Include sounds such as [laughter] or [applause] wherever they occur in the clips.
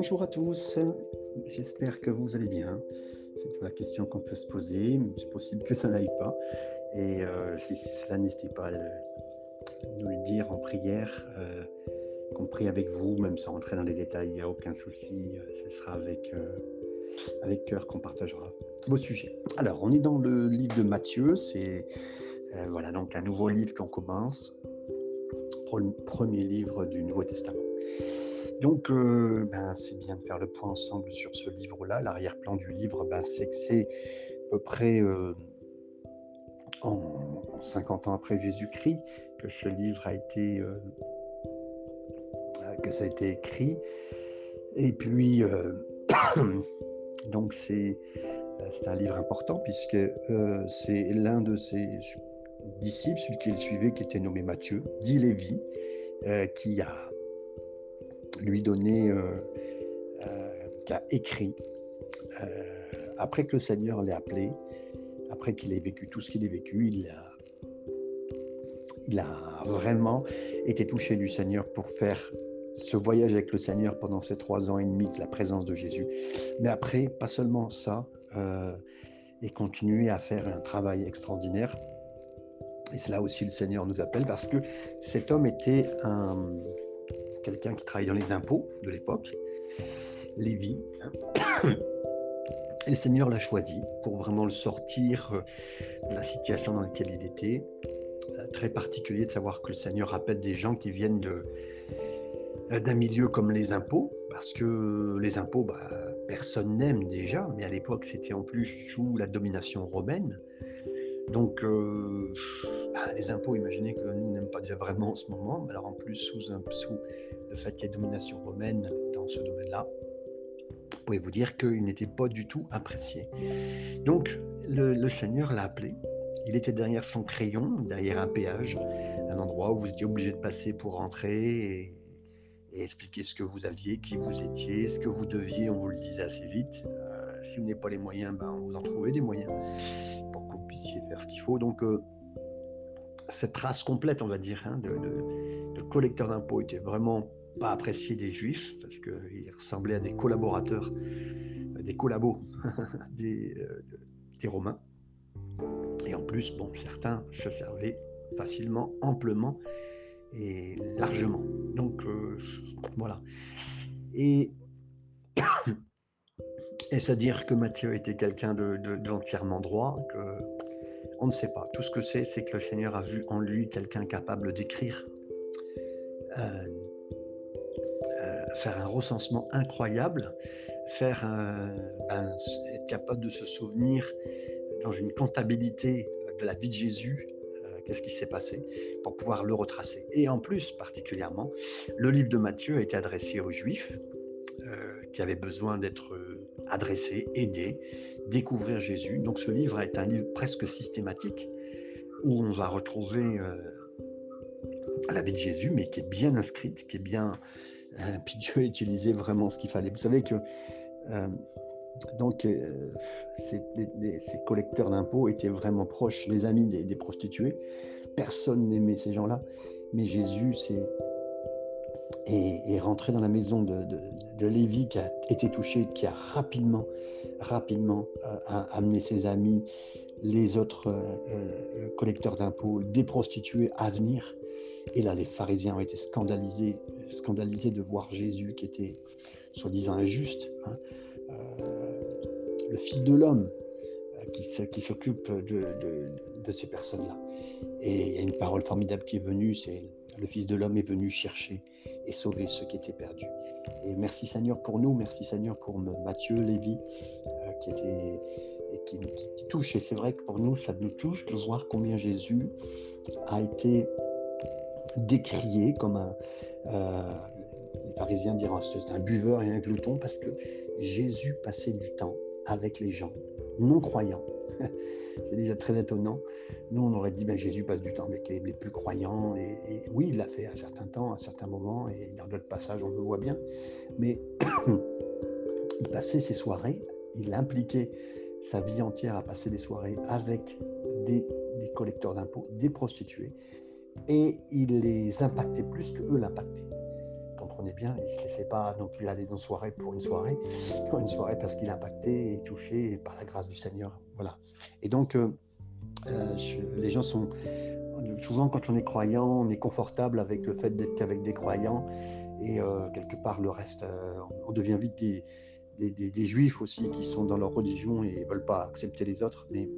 Bonjour à tous, j'espère que vous allez bien. C'est la question qu'on peut se poser, c'est possible que ça n'aille pas. Et euh, si c'est cela, n'hésitez pas à nous le dire en prière, euh, compris avec vous, même sans rentrer dans les détails, il n'y a aucun souci, euh, ce sera avec, avec cœur qu'on partagera vos sujets. Alors, on est dans le livre de Matthieu, c'est voilà donc un nouveau livre qu'on commence, premier livre du Nouveau Testament. Donc, euh, ben, c'est bien de faire le point ensemble sur ce livre-là. L'arrière-plan du livre, ben, c'est que c'est à peu près euh, en 50 ans après Jésus-Christ que ce livre a été, euh, que ça a été écrit. Et puis, [coughs] donc c'est un livre important puisque c'est l'un de ses disciples, celui qui le suivait, qui était nommé Matthieu, dit Lévi, qui a lui donner, euh, euh, qui a écrit, euh, après que le Seigneur l'ait appelé, après qu'il ait vécu tout ce qu'il ait vécu, il a, il a vraiment été touché du Seigneur pour faire ce voyage avec le Seigneur pendant ces trois ans et demi de la présence de Jésus. Mais après, pas seulement ça, et continuer à faire un travail extraordinaire. Et c'est là aussi le Seigneur nous appelle parce que cet homme était un, quelqu'un qui travaille dans les impôts de l'époque, Lévi. [coughs] Et le Seigneur l'a choisi pour vraiment le sortir euh, de la situation dans laquelle il était. Euh, très particulier de savoir que le Seigneur appelle des gens qui viennent euh, d'un milieu comme les impôts, parce que les impôts, bah, personne n'aime déjà, mais à l'époque c'était en plus sous la domination romaine. Donc, bah, les impôts, imaginez que nous n'aimons pas déjà vraiment en ce moment, alors en plus, sous, le fait qu'il y ait domination romaine dans ce domaine-là, vous pouvez vous dire qu'il n'était pas du tout apprécié. Donc, le, Seigneur l'a appelé. Il était derrière son crayon, derrière un péage, un endroit où vous étiez obligé de passer pour rentrer et, expliquer ce que vous aviez, qui vous étiez, ce que vous deviez. On vous le disait assez vite. Euh, si vous n'avez pas les moyens, ben, vous en trouvait des moyens puissiez faire ce qu'il faut. Donc, euh, cette race complète, on va dire, hein, de, de, collecteurs d'impôts était vraiment pas appréciée des juifs, parce qu'ils ressemblaient à des collaborateurs, euh, des collabos [laughs] des, euh, des, Romains. Et en plus, bon, certains se servaient facilement, amplement et largement. Donc, voilà. Et [coughs] est-ce à dire que Matthieu était quelqu'un de, de, droit que on ne sait pas. Tout ce que c'est, c'est que le Seigneur a vu en lui quelqu'un capable d'écrire, euh, euh, faire un recensement incroyable, faire ben, être capable de se souvenir dans une comptabilité de la vie de Jésus, euh, qu'est-ce qui s'est passé, pour pouvoir le retracer. Et en plus, particulièrement, le livre de Matthieu a été adressé aux Juifs qui avaient besoin d'être adresser, aider, découvrir Jésus. Donc ce livre est un livre presque systématique où on va retrouver euh, la vie de Jésus, mais qui est bien inscrite, qui est bien... Euh, [laughs] puis Dieu a utilisé vraiment ce qu'il fallait. Vous savez que euh, donc ces, collecteurs d'impôts étaient vraiment proches, les amis des, prostituées. Personne n'aimait ces gens-là, mais Jésus c'est est, rentré dans la maison de, de, Lévi qui a été touché, qui a rapidement, rapidement euh, amené ses amis, les autres euh, euh, collecteurs d'impôts, des prostituées à venir. Et là, les pharisiens ont été scandalisés, scandalisés de voir Jésus qui était soi-disant injuste, hein, le Fils de l'homme qui, qui s'occupe de, de, ces personnes-là. Et il y a une parole formidable qui est venue, c'est le Fils de l'homme est venu chercher et sauver ceux qui étaient perdus. Et merci Seigneur pour nous, merci Seigneur pour Mathieu, Lévi, euh, qui, était, et qui, touche. Et c'est vrai que pour nous, ça nous touche de voir combien Jésus a été décrié comme un... Euh, les pharisiens diront c'est un buveur et un glouton parce que Jésus passait du temps avec les gens non croyants [laughs] c'est déjà très étonnant. Nous, on aurait dit, ben, Jésus passe du temps avec les, plus croyants. Et, oui, il l'a fait à un certain temps, à un certain moment, et dans d'autres passages, on le voit bien. Mais [coughs] il passait ses soirées, il impliquait sa vie entière à passer des soirées avec des, collecteurs d'impôts, des prostituées, et il les impactait plus que eux l'impactaient. comprenez bien, il ne se laissait pas non plus aller dans une soirée pour une soirée, [laughs] une soirée parce qu'il impacté et touché par la grâce du Seigneur. Et donc, euh, euh, les gens sont. Souvent, quand on est croyant, on est confortable avec le fait d'être qu'avec des croyants. Et quelque part, le reste, on devient vite des, juifs aussi qui sont dans leur religion et ne veulent pas accepter les autres. Mais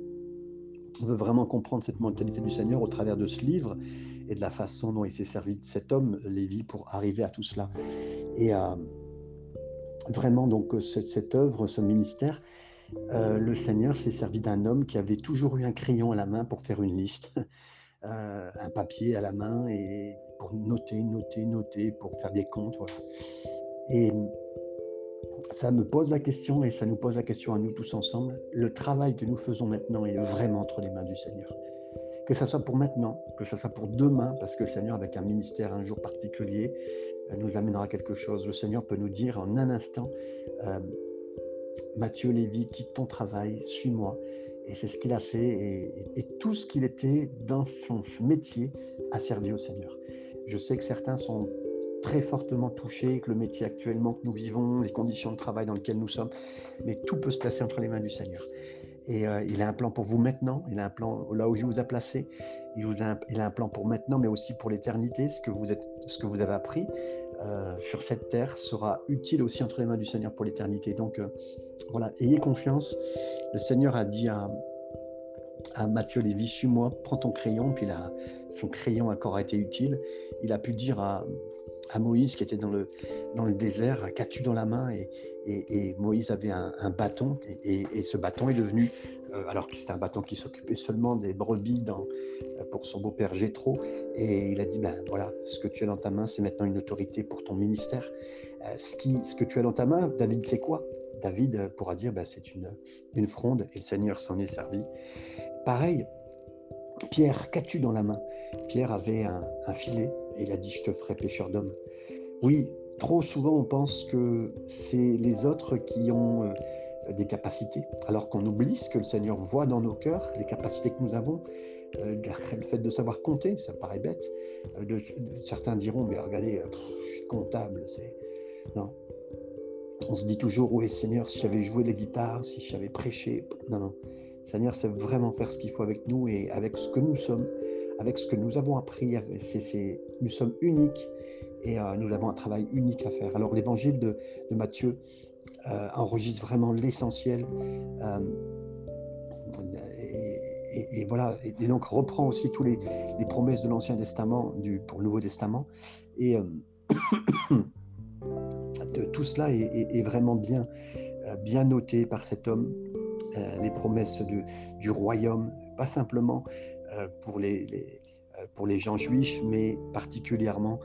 on veut vraiment comprendre cette mentalité du Seigneur au travers de ce livre et de la façon dont il s'est servi de cet homme, Lévi, pour arriver à tout cela. Et euh, vraiment, donc, cette, œuvre, ce ministère, euh, le Seigneur s'est servi d'un homme qui avait toujours eu un crayon à la main pour faire une liste, [laughs] euh, un papier à la main et pour noter, noter, noter, pour faire des comptes. Et ça me pose la question et ça nous pose la question à nous tous ensemble. Le travail que nous faisons maintenant est vraiment entre les mains du Seigneur que ce soit pour maintenant, que ce soit pour demain, parce que le Seigneur, avec un ministère un jour particulier, euh, nous amènera quelque chose. Le Seigneur peut nous dire en un instant, Mathieu Lévy, quitte ton travail, suis-moi. Et c'est ce qu'il a fait, et, tout ce qu'il était dans son métier a servi au Seigneur. Je sais que certains sont très fortement touchés, que le métier actuellement que nous vivons, les conditions de travail dans lesquelles nous sommes, mais tout peut se placer entre les mains du Seigneur. Et euh, il a un plan pour vous maintenant, il a un plan là où il vous a placé, il, a, un, plan pour maintenant, mais aussi pour l'éternité. Ce que vous avez appris euh, sur cette terre sera utile aussi entre les mains du Seigneur pour l'éternité. Donc euh, voilà, ayez confiance. Le Seigneur a dit à, à Matthieu Lévy, suis-moi, prends ton crayon, puis là, son crayon encore a été utile. Il a pu dire à, à Moïse qui était dans le, dans le désert, qu'as-tu dans la main? Et, et, Moïse avait un, bâton et, ce bâton est devenu, alors que c'était un bâton qui s'occupait seulement des brebis dans, euh, pour son beau-père Jétro, et il a dit, ben voilà, ce que tu as dans ta main, c'est maintenant une autorité pour ton ministère. Euh, ce, qui, ce que tu as dans ta main, David, c'est quoi? David pourra dire, ben, c'est une, une fronde, et le Seigneur s'en est servi. Pareil, Pierre, qu'as-tu dans la main? Pierre avait un, un filet, et il a dit, je te ferai pêcheur d'hommes. Oui, trop souvent on pense que c'est les autres qui ont euh, des capacités, alors qu'on oublie ce que le Seigneur voit dans nos cœurs, les capacités que nous avons. Euh, le fait de savoir compter, ça paraît bête. Euh, certains diront, mais regardez, je suis comptable. C'est non. On se dit toujours, oui Seigneur, si j'avais joué les guitares, si j'avais prêché. Non, non. Seigneur, c'est vraiment faire ce qu'il faut avec nous et avec ce que nous sommes, avec ce que nous avons appris. Nous sommes uniques et euh, nous avons un travail unique à faire. Alors l'évangile de, Matthieu euh, enregistre vraiment l'essentiel. Euh, et, voilà, et, donc reprend aussi tous les, promesses de l'Ancien Testament du, pour le Nouveau Testament. Et [coughs] de, tout cela est, vraiment bien, bien noté par cet homme. les promesses du royaume, pas simplement pour les, pour les gens juifs, mais particulièrement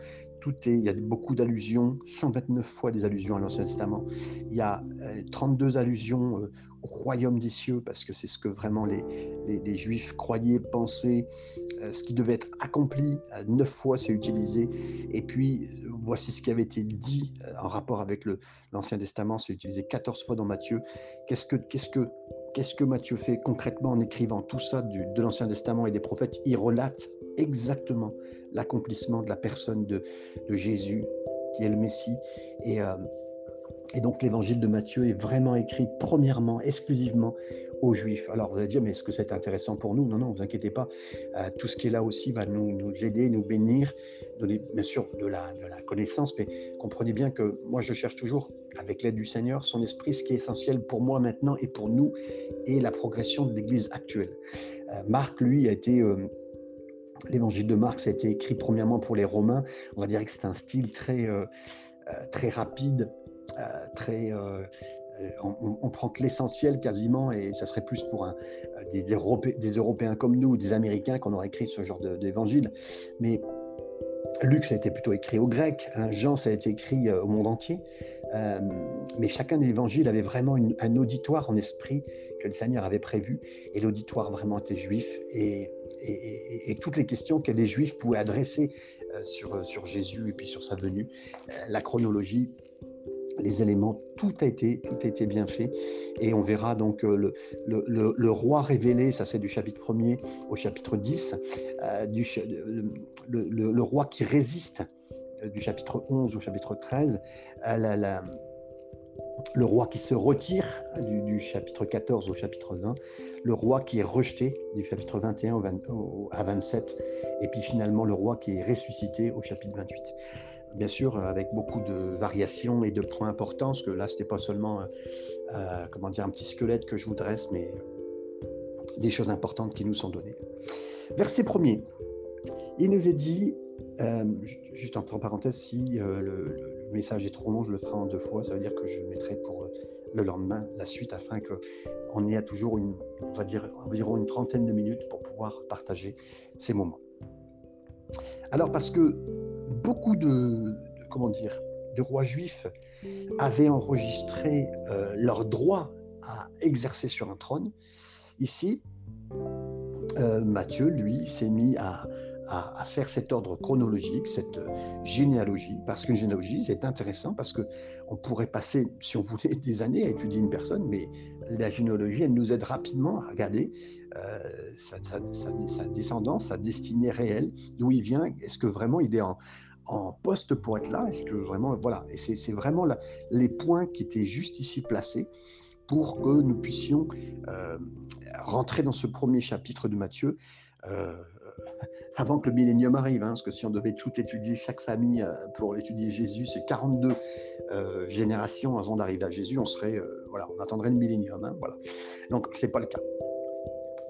il y a beaucoup d'allusions, 129 fois des allusions à l'Ancien Testament. Il y a 32 euh, allusions euh, au royaume des cieux, parce que c'est ce que vraiment les, Juifs croyaient, pensaient, euh, ce qui devait être accompli. Neuf fois c'est utilisé. Et puis, voici ce qui avait été dit en rapport avec l'Ancien Testament, c'est utilisé 14 fois dans Matthieu. Qu'est-ce que, qu'est-ce que Qu'est-ce que Matthieu fait concrètement en écrivant tout ça de l'Ancien Testament et des prophètes? Il relate exactement l'accomplissement de la personne de, Jésus, qui est le Messie. Et, euh, et donc l'évangile de Matthieu est vraiment écrit premièrement, exclusivement aux Juifs. Alors vous allez dire, mais est-ce que c'est intéressant pour nous? Non, non, vous inquiétez pas. Euh, tout ce qui est là aussi va nous, nous aider, nous bénir, donner bien sûr de la, de la, connaissance, mais comprenez bien que moi je cherche toujours, avec l'aide du Seigneur, son esprit, ce qui est essentiel pour moi maintenant et pour nous, et la progression de l'Église actuelle. Euh, Marc, lui, a été... L'évangile de Marc, ça a été écrit premièrement pour les Romains. On va dire que c'est un style très, euh, euh, très rapide, euh, très. On, prend que l'essentiel quasiment, et ça serait plus pour des, Européens comme nous, des Américains, qu'on aurait écrit ce genre d'évangile. Mais Luc, ça a été plutôt écrit au grec, hein. Jean, ça a été écrit au monde entier. mais chacun des évangiles avait vraiment un auditoire en esprit le Seigneur avait prévu, et l'auditoire vraiment était juif. Et et, toutes les questions que les Juifs pouvaient adresser euh, sur, euh, sur Jésus et puis sur sa venue, euh, la chronologie, les éléments, tout a été, tout a été bien fait. Et on verra donc le, le, roi révélé, ça c'est du chapitre 1er au chapitre 10, du, le, roi qui résiste du chapitre 11 au chapitre 13, le roi qui se retire du, chapitre 14 au chapitre 20, le roi qui est rejeté du chapitre 21 à 27, et puis finalement le roi qui est ressuscité au chapitre 28. Bien sûr, avec beaucoup de variations et de points importants, parce que là, ce n'est pas seulement euh, comment dire, un petit squelette que je vous dresse, mais des choses importantes qui nous sont données. Verset premier, il nous est dit, euh, juste entre parenthèses, si euh, le, message est trop long, je le ferai en deux fois, ça veut dire que je mettrai pour le lendemain la suite afin qu'on ait toujours on va dire, environ une trentaine de minutes pour pouvoir partager ces moments. Alors parce que beaucoup de comment dire, de rois juifs avaient enregistré euh, leur droit à exercer sur un trône. Ici, euh, Matthieu, lui, s'est mis à, faire cet ordre chronologique, cette généalogie, parce qu'une généalogie, c'est intéressant, parce qu'on pourrait passer, si on voulait, [laughs] des années à étudier une personne, mais la généalogie, elle nous aide rapidement à regarder euh, sa, descendance, sa destinée réelle, d'où il vient, est-ce que vraiment il est en, poste pour être là Est-ce que vraiment, voilà, et c'est vraiment les points qui étaient juste ici placés pour que nous puissions euh, rentrer dans ce premier chapitre de Matthieu euh, [laughs] avant que le millénium arrive. Hein, parce que si on devait tout étudier, chaque famille euh, pour étudier Jésus, c'est 42 générations avant d'arriver à Jésus, on serait, voilà, on attendrait le millénium. Hein, voilà. Donc, c'est pas le cas.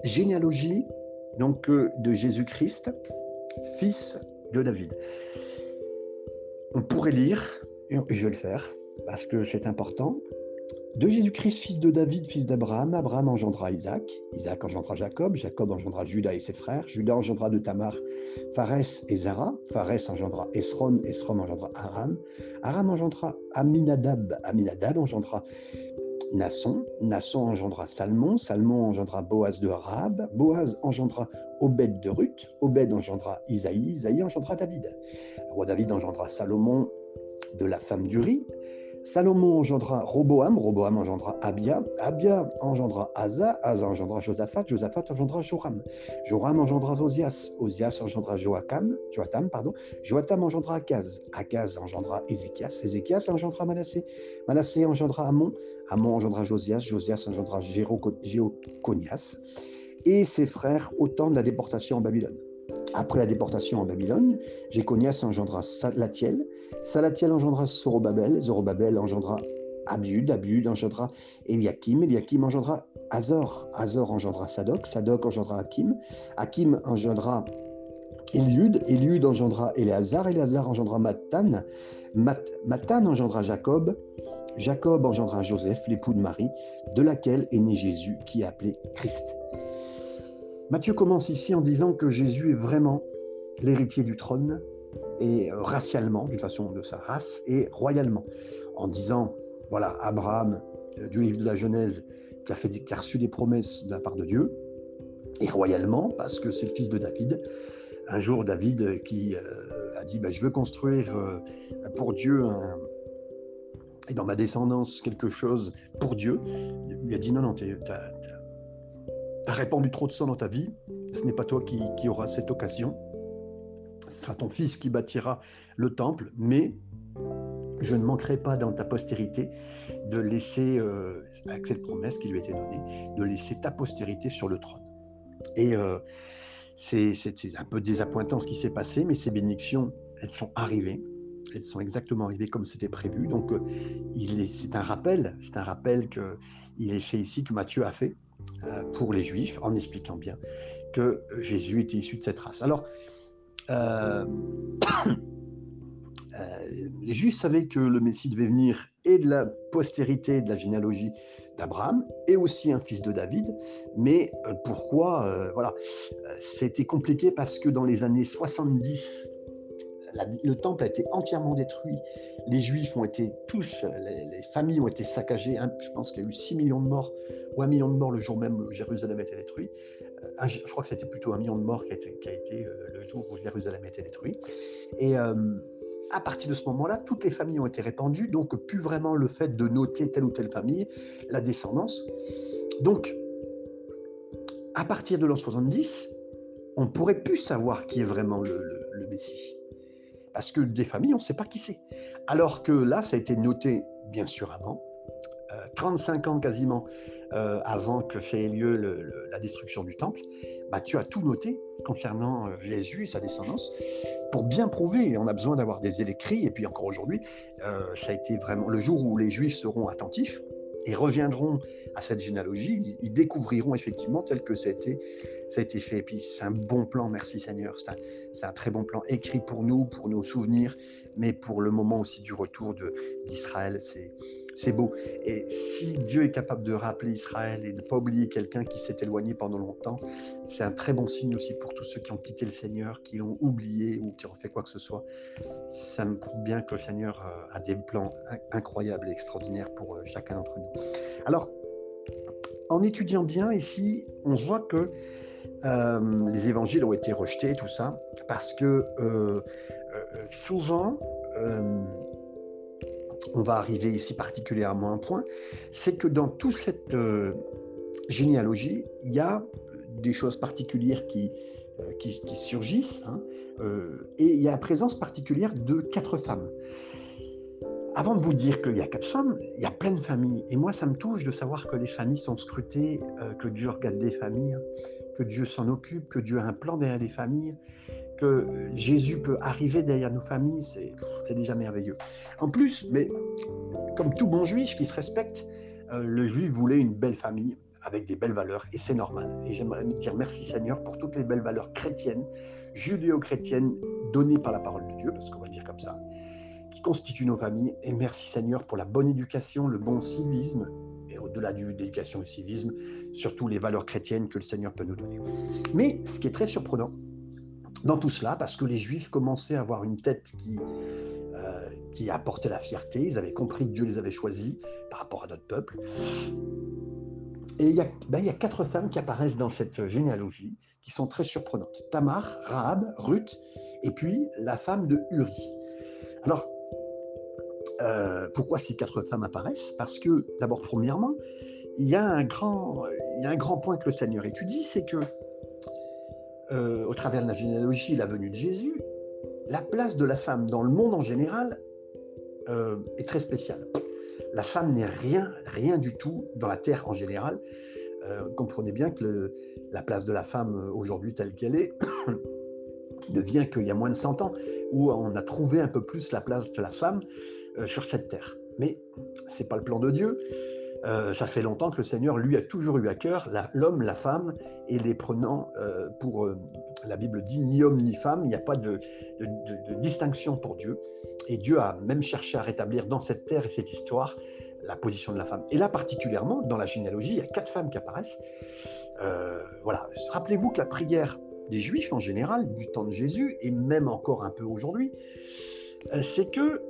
Généalogie donc de Jésus-Christ, fils de David. On pourrait lire, et je vais le faire, parce que c'est important, de Jésus-Christ, fils de David, fils d'Abraham, Abraham engendra Isaac, Isaac engendra Jacob, Jacob engendra Judas et ses frères, Judas engendra de Tamar Pharès et Zara, Pharès engendra Esron, Esron engendra Aram, Aram engendra Aminadab, Aminadab engendra Nasson, Nasson engendra Salmon, Salmon engendra Boaz de Rahab, Boaz engendra Obed de Ruth, Obed engendra Isaïe, Isaïe engendra David. Roi David engendra Salomon de la femme d'Uri, Salomon engendra Roboam, Roboam engendra Abia, Abia engendra Asa, Asa engendra Josaphat, Josaphat engendra Joram, Joram engendra Osias, Osias engendra Joacham, Joatam, pardon, Joatam engendra Akaz, Akaz engendra Ézéchias, Ézéchias engendra Manassé, Manassé engendra Amon, Amon engendra Josias, Josias engendra Jéoconias, et ses frères au temps de la déportation en Babylone. Après la déportation en Babylone, Jéconias engendra Salatiel, Salatiel engendra Zorobabel, Zorobabel engendra Abiud, Abiud engendra Eliakim, Eliakim engendra Azor, Azor engendra Sadok, Sadok engendra Hakim, Hakim engendra Eliud, Eliud engendra Éléazar, Éléazar engendra Matan, Matan engendra Jacob, Jacob engendra Joseph, l'époux de Marie, de laquelle est né Jésus, qui est appelé Christ. Matthieu commence ici en disant que Jésus est vraiment l'héritier du trône, et euh, racialement, d'une façon de sa race, et royalement, en disant, voilà, Abraham, euh, du livre de la Genèse, qui a, fait, reçu des promesses de la part de Dieu, et royalement, parce que c'est le fils de David. Un jour, David euh, qui a dit, ben, je veux construire pour Dieu et dans ma descendance quelque chose pour Dieu, lui a dit, non, non, tu as as répandu trop de sang dans ta vie, ce n'est pas toi qui, qui auras cette occasion, ce sera ton fils qui bâtira le temple, mais je ne manquerai pas dans ta postérité de laisser, euh, avec cette promesse qui lui a été donnée, de laisser ta postérité sur le trône. Et euh, c'est un peu désappointant ce qui s'est passé, mais ces bénédictions, elles sont arrivées. Elles sont exactement arrivées comme c'était prévu. Donc, euh, c'est un rappel, c'est un rappel qu'il est fait ici, que Matthieu a fait. Euh, pour les Juifs, en expliquant bien que Jésus était issu de cette race. Alors, euh, [coughs] euh, les Juifs savaient que le Messie devait venir et de la postérité, de la généalogie d'Abraham, et aussi un fils de David. Mais pourquoi Voilà, c'était compliqué parce que dans les années 70, le temple a été entièrement détruit. Les Juifs ont été tous, les, familles ont été saccagées. Je pense qu'il y a eu 6 millions de morts ou 1 million de morts le jour même où Jérusalem a été détruit. Euh, je crois que c'était plutôt un million de morts qui a été, euh, le jour où Jérusalem a été détruit. Et euh, à partir de ce moment-là, toutes les familles ont été répandues, donc plus vraiment le fait de noter telle ou telle famille, la descendance. Donc, à partir de l'an 70, on pourrait plus savoir qui est vraiment le Messie. Parce que des familles, on ne sait pas qui c'est. Alors que là, ça a été noté, bien sûr, avant, 35 ans quasiment avant que fait lieu la destruction du temple, tu as tout noté concernant Jésus et sa descendance pour bien prouver. On a besoin d'avoir des électries. Et puis encore aujourd'hui, ça a été vraiment le jour où les Juifs seront attentifs et reviendront à cette généalogie, ils, découvriront effectivement tel que ça a été, ça a été fait. Et puis c'est un bon plan, merci Seigneur, c'est un, très bon plan écrit pour nous, pour nos souvenirs, mais pour le moment aussi du retour d'Israël. C'est c'est beau. Et si Dieu est capable de rappeler Israël et de ne pas oublier quelqu'un qui s'est éloigné pendant longtemps, c'est un très bon signe aussi pour tous ceux qui ont quitté le Seigneur, qui l'ont oublié ou qui ont fait quoi que ce soit. Ça me prouve bien que le Seigneur euh, a des plans incroyables et extraordinaires pour euh, chacun d'entre nous. Alors, en étudiant bien ici, on voit que euh, les évangiles ont été rejetés, tout ça, parce que souvent, on va arriver ici particulièrement à un point, c'est que dans toute cette euh, généalogie, il y a des choses particulières qui, euh, qui, surgissent, hein, euh, et il y a la présence particulière de quatre femmes. Avant de vous dire qu'il y a quatre femmes, il y a plein de familles. Et moi, ça me touche de savoir que les familles sont scrutées, que Dieu regarde des familles, que Dieu s'en occupe, que Dieu a un plan derrière les familles que Jésus peut arriver derrière nos familles, c'est déjà merveilleux. En plus, mais comme tout bon juif qui se respecte, euh, le juif voulait une belle famille avec des belles valeurs, et c'est normal. Et j'aimerais me dire merci Seigneur pour toutes les belles valeurs chrétiennes, judéo-chrétiennes, données par la parole de Dieu, parce qu'on va dire comme ça, qui constituent nos familles. Et merci Seigneur pour la bonne éducation, le bon civisme, et au-delà de l'éducation et du civisme, surtout les valeurs chrétiennes que le Seigneur peut nous donner. Mais ce qui est très surprenant, dans tout cela, parce que les Juifs commençaient à avoir une tête qui, euh, qui apportait la fierté, ils avaient compris que Dieu les avait choisis par rapport à notre peuple. Et il y, a, ben, il y a quatre femmes qui apparaissent dans cette généalogie, qui sont très surprenantes. Tamar, Rahab, Ruth, et puis la femme de Uri. Alors, euh, pourquoi ces quatre femmes apparaissent? Parce que, d'abord, premièrement, il y, a un grand, il y a un grand point que le Seigneur étudie, c'est que euh, au travers de la généalogie la venue de Jésus, la place de la femme dans le monde en général euh, est très spéciale. La femme n'est rien, rien du tout dans la terre en général. Euh, comprenez bien que la place de la femme aujourd'hui telle qu'elle est [coughs] ne vient qu'il y a moins de 100 ans, où on a trouvé un peu plus la place de la femme sur cette terre. Mais c'est pas le plan de Dieu. Euh, ça fait longtemps que le Seigneur, lui, a toujours eu à cœur l'homme, la, femme, et les prenant euh, pour, euh, la Bible dit, ni homme ni femme, il n'y a pas de, distinction pour Dieu. Et Dieu a même cherché à rétablir dans cette terre et cette histoire la position de la femme. Et là, particulièrement, dans la généalogie, il y a quatre femmes qui apparaissent. voilà. Rappelez-vous que la prière des Juifs en général, du temps de Jésus, et même encore un peu aujourd'hui, c'est que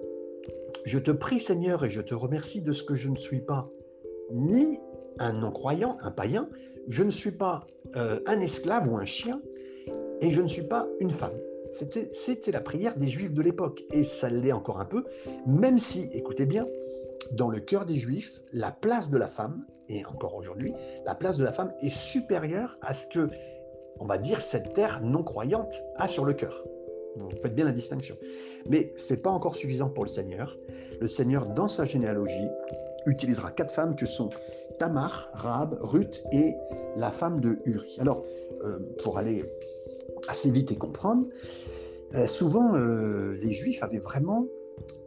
je te prie Seigneur et je te remercie de ce que je ne suis pas ni un non-croyant, un païen, je ne suis pas euh, un esclave ou un chien, et je ne suis pas une femme. C'était la prière des juifs de l'époque, et ça l'est encore un peu, même si, écoutez bien, dans le cœur des juifs, la place de la femme, et encore aujourd'hui, la place de la femme est supérieure à ce que, on va dire, cette terre non croyante a sur le cœur. Vous faites bien la distinction. Mais ce n'est pas encore suffisant pour le Seigneur. Le Seigneur, dans sa généalogie, utilisera quatre femmes que sont Tamar, Rab, Ruth et la femme de Uri. Alors, euh, pour aller assez vite et comprendre, euh, souvent euh, les Juifs avaient vraiment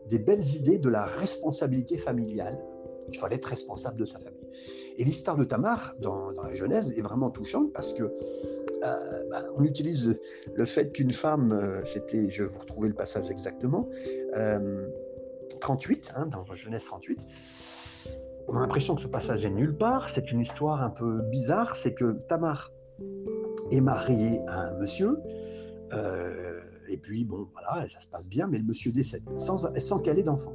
des belles idées de la responsabilité familiale. Il fallait être responsable de sa famille. Et l'histoire de Tamar dans, la Genèse est vraiment touchante parce que bah, on utilise le fait qu'une femme, c'était, je vais vous retrouver le passage exactement, 38, hein, dans Genèse 38, on a l'impression que ce passage est nulle part. C'est une histoire un peu bizarre. C'est que Tamar est mariée à un monsieur. Euh, et puis, bon, voilà, ça se passe bien, mais le monsieur décède sans, sans qu'elle ait d'enfant.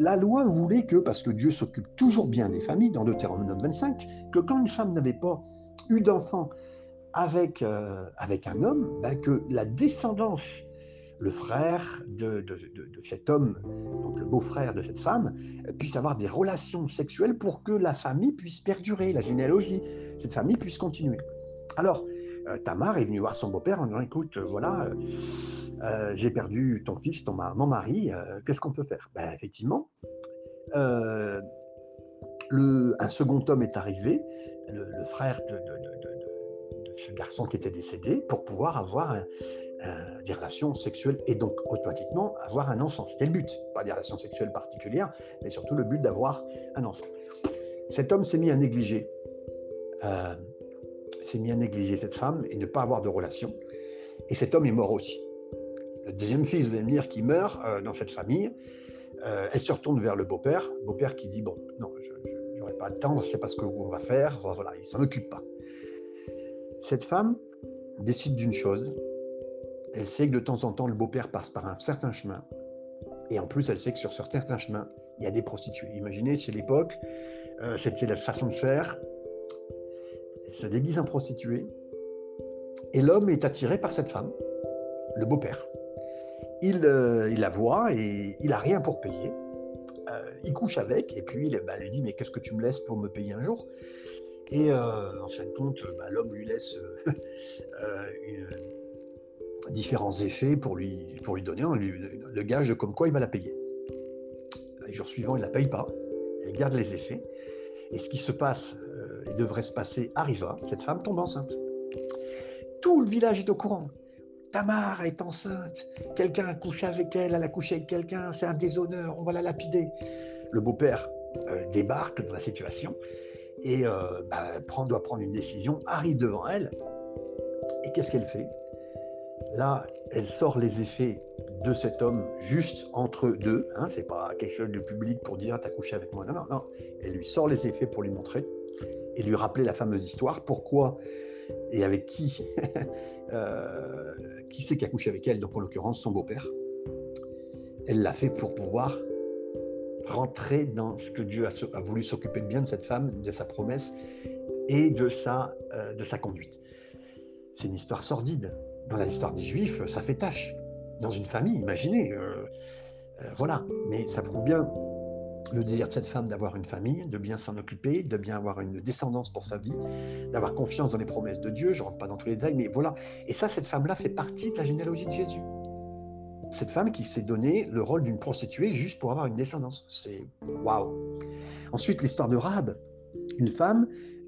La loi voulait que, parce que Dieu s'occupe toujours bien des familles, dans Deutéronome 25, que quand une femme n'avait pas eu d'enfant avec, euh, avec un homme, ben, que la descendance le frère de, cet homme, donc le beau-frère de cette femme, puisse avoir des relations sexuelles pour que la famille puisse perdurer, la généalogie, cette famille puisse continuer. Alors, euh, Tamar est venue voir son beau-père en disant, écoute, euh, voilà, euh, j'ai perdu ton fils, ton, mon mari, euh, qu'est-ce qu'on peut faire? Ben, Effectivement, euh, le, un second homme est arrivé, le, frère de, ce garçon qui était décédé, pour pouvoir avoir des relations sexuelles et donc automatiquement avoir un enfant. C'était le but, pas des relations sexuelles particulières, mais surtout le but d'avoir un enfant. Cet homme s'est mis à négliger, s'est mis à négliger cette femme et ne pas avoir de relation. Et cet homme est mort aussi le deuxième fils, vous allez me dire, qui meurt euh, dans cette famille, euh, elle se retourne vers le beau-père, beau-père qui dit, bon, non, je n'aurai pas le temps, je ne sais pas ce qu'on va faire, voilà, il s'en occupe pas. Cette femme décide d'une chose, elle sait que de temps en temps, le beau-père passe par un certain chemin, et en plus, elle sait que sur certains chemins, il y a des prostituées. Imaginez, c'est l'époque, euh, c'était la façon de faire, elle se déguise en prostituée, et l'homme est attiré par cette femme, le beau-père. Euh, il, la voit et il n'a rien pour payer. Euh, il couche avec et puis il bah, lui dit Mais qu'est-ce que tu me laisses pour me payer un jour? Et en fin de compte, bah, l'homme lui laisse [laughs] différents effets pour lui, pour lui donner le gage de comme quoi il va la payer. Les jours suivants, il ne la paye pas, il garde les effets. Et ce qui se passe et devrait se passer arriva, cette femme tombe enceinte. Tout le village est au courant. Tamar est enceinte, quelqu'un a couché avec elle, elle a couché avec quelqu'un, c'est un déshonneur, on va la lapider. Le beau-père euh, débarque dans la situation et euh, bah, doit prendre une décision, arrive devant elle, et qu'est-ce qu'elle fait? Là, elle sort les effets de cet homme juste entre deux, hein, c'est pas quelque chose de public pour dire t'as couché avec moi, non, non, non, elle lui sort les effets pour lui montrer et lui rappeler la fameuse histoire, pourquoi et avec qui [laughs] euh, qui c'est qui a couché avec elle, donc en l'occurrence son beau-père. Elle l'a fait pour pouvoir rentrer dans ce que Dieu a, voulu s'occuper de bien de cette femme, de sa promesse et de euh, de sa conduite. C'est une histoire sordide. Dans l'histoire des Juifs, ça fait tâche. Dans une famille, imaginez. Euh, voilà. Mais ça prouve bien le désir de cette femme d'avoir une famille, de bien s'en occuper, de bien avoir une descendance pour sa vie, d'avoir confiance dans les promesses de Dieu. Je ne rentre pas dans tous les détails, mais voilà. Et ça, cette femme-là fait partie de la généalogie de Jésus. Cette femme qui s'est donné le rôle d'une prostituée juste pour avoir une descendance. C'est waouh. Ensuite, l'histoire de Rahab, une femme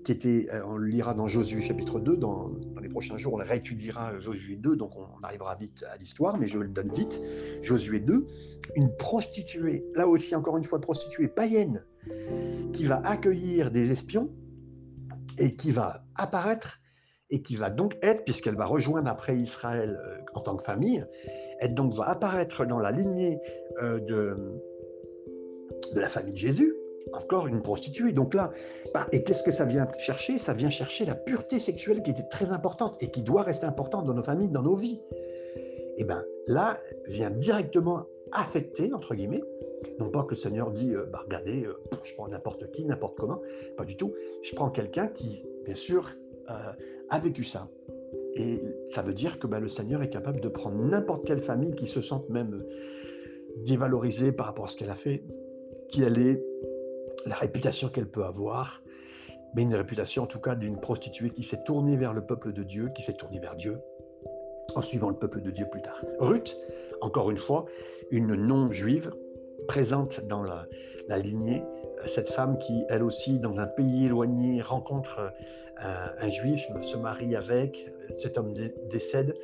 euh, on le lira dans Josué chapitre 2, dans, les prochains jours, on réétudiera Josué 2, donc on, arrivera vite à l'histoire, mais je le donne vite. Josué 2, une prostituée, là aussi encore une fois prostituée païenne, qui va accueillir des espions et qui va apparaître et qui va donc être, puisqu'elle va rejoindre après Israël euh, en tant que famille, elle donc va apparaître dans la lignée euh, de la famille de Jésus, encore une prostituée. Donc là, bah, et qu'est-ce que ça vient chercher? Ça vient chercher la pureté sexuelle qui était très importante et qui doit rester importante dans nos familles, dans nos vies. Et bien là, vient directement affecter, entre guillemets, non pas que le Seigneur dit, euh, bah, regardez, euh, je prends n'importe qui, n'importe comment, pas du tout. Je prends quelqu'un qui, bien sûr, euh, a vécu ça. Et ça veut dire que bah, le Seigneur est capable de prendre n'importe quelle famille qui se sente même dévalorisée par rapport à ce qu'elle a fait, qui elle est, la réputation qu'elle peut avoir, mais une réputation en tout cas d'une prostituée qui s'est tournée vers le peuple de Dieu, qui s'est tournée vers Dieu, en suivant le peuple de Dieu plus tard. Ruth, encore une fois, une non-juive, présente dans la, lignée, euh, cette femme qui, elle aussi, dans un pays éloigné, rencontre euh, un, juif, se marie avec, cet homme décède.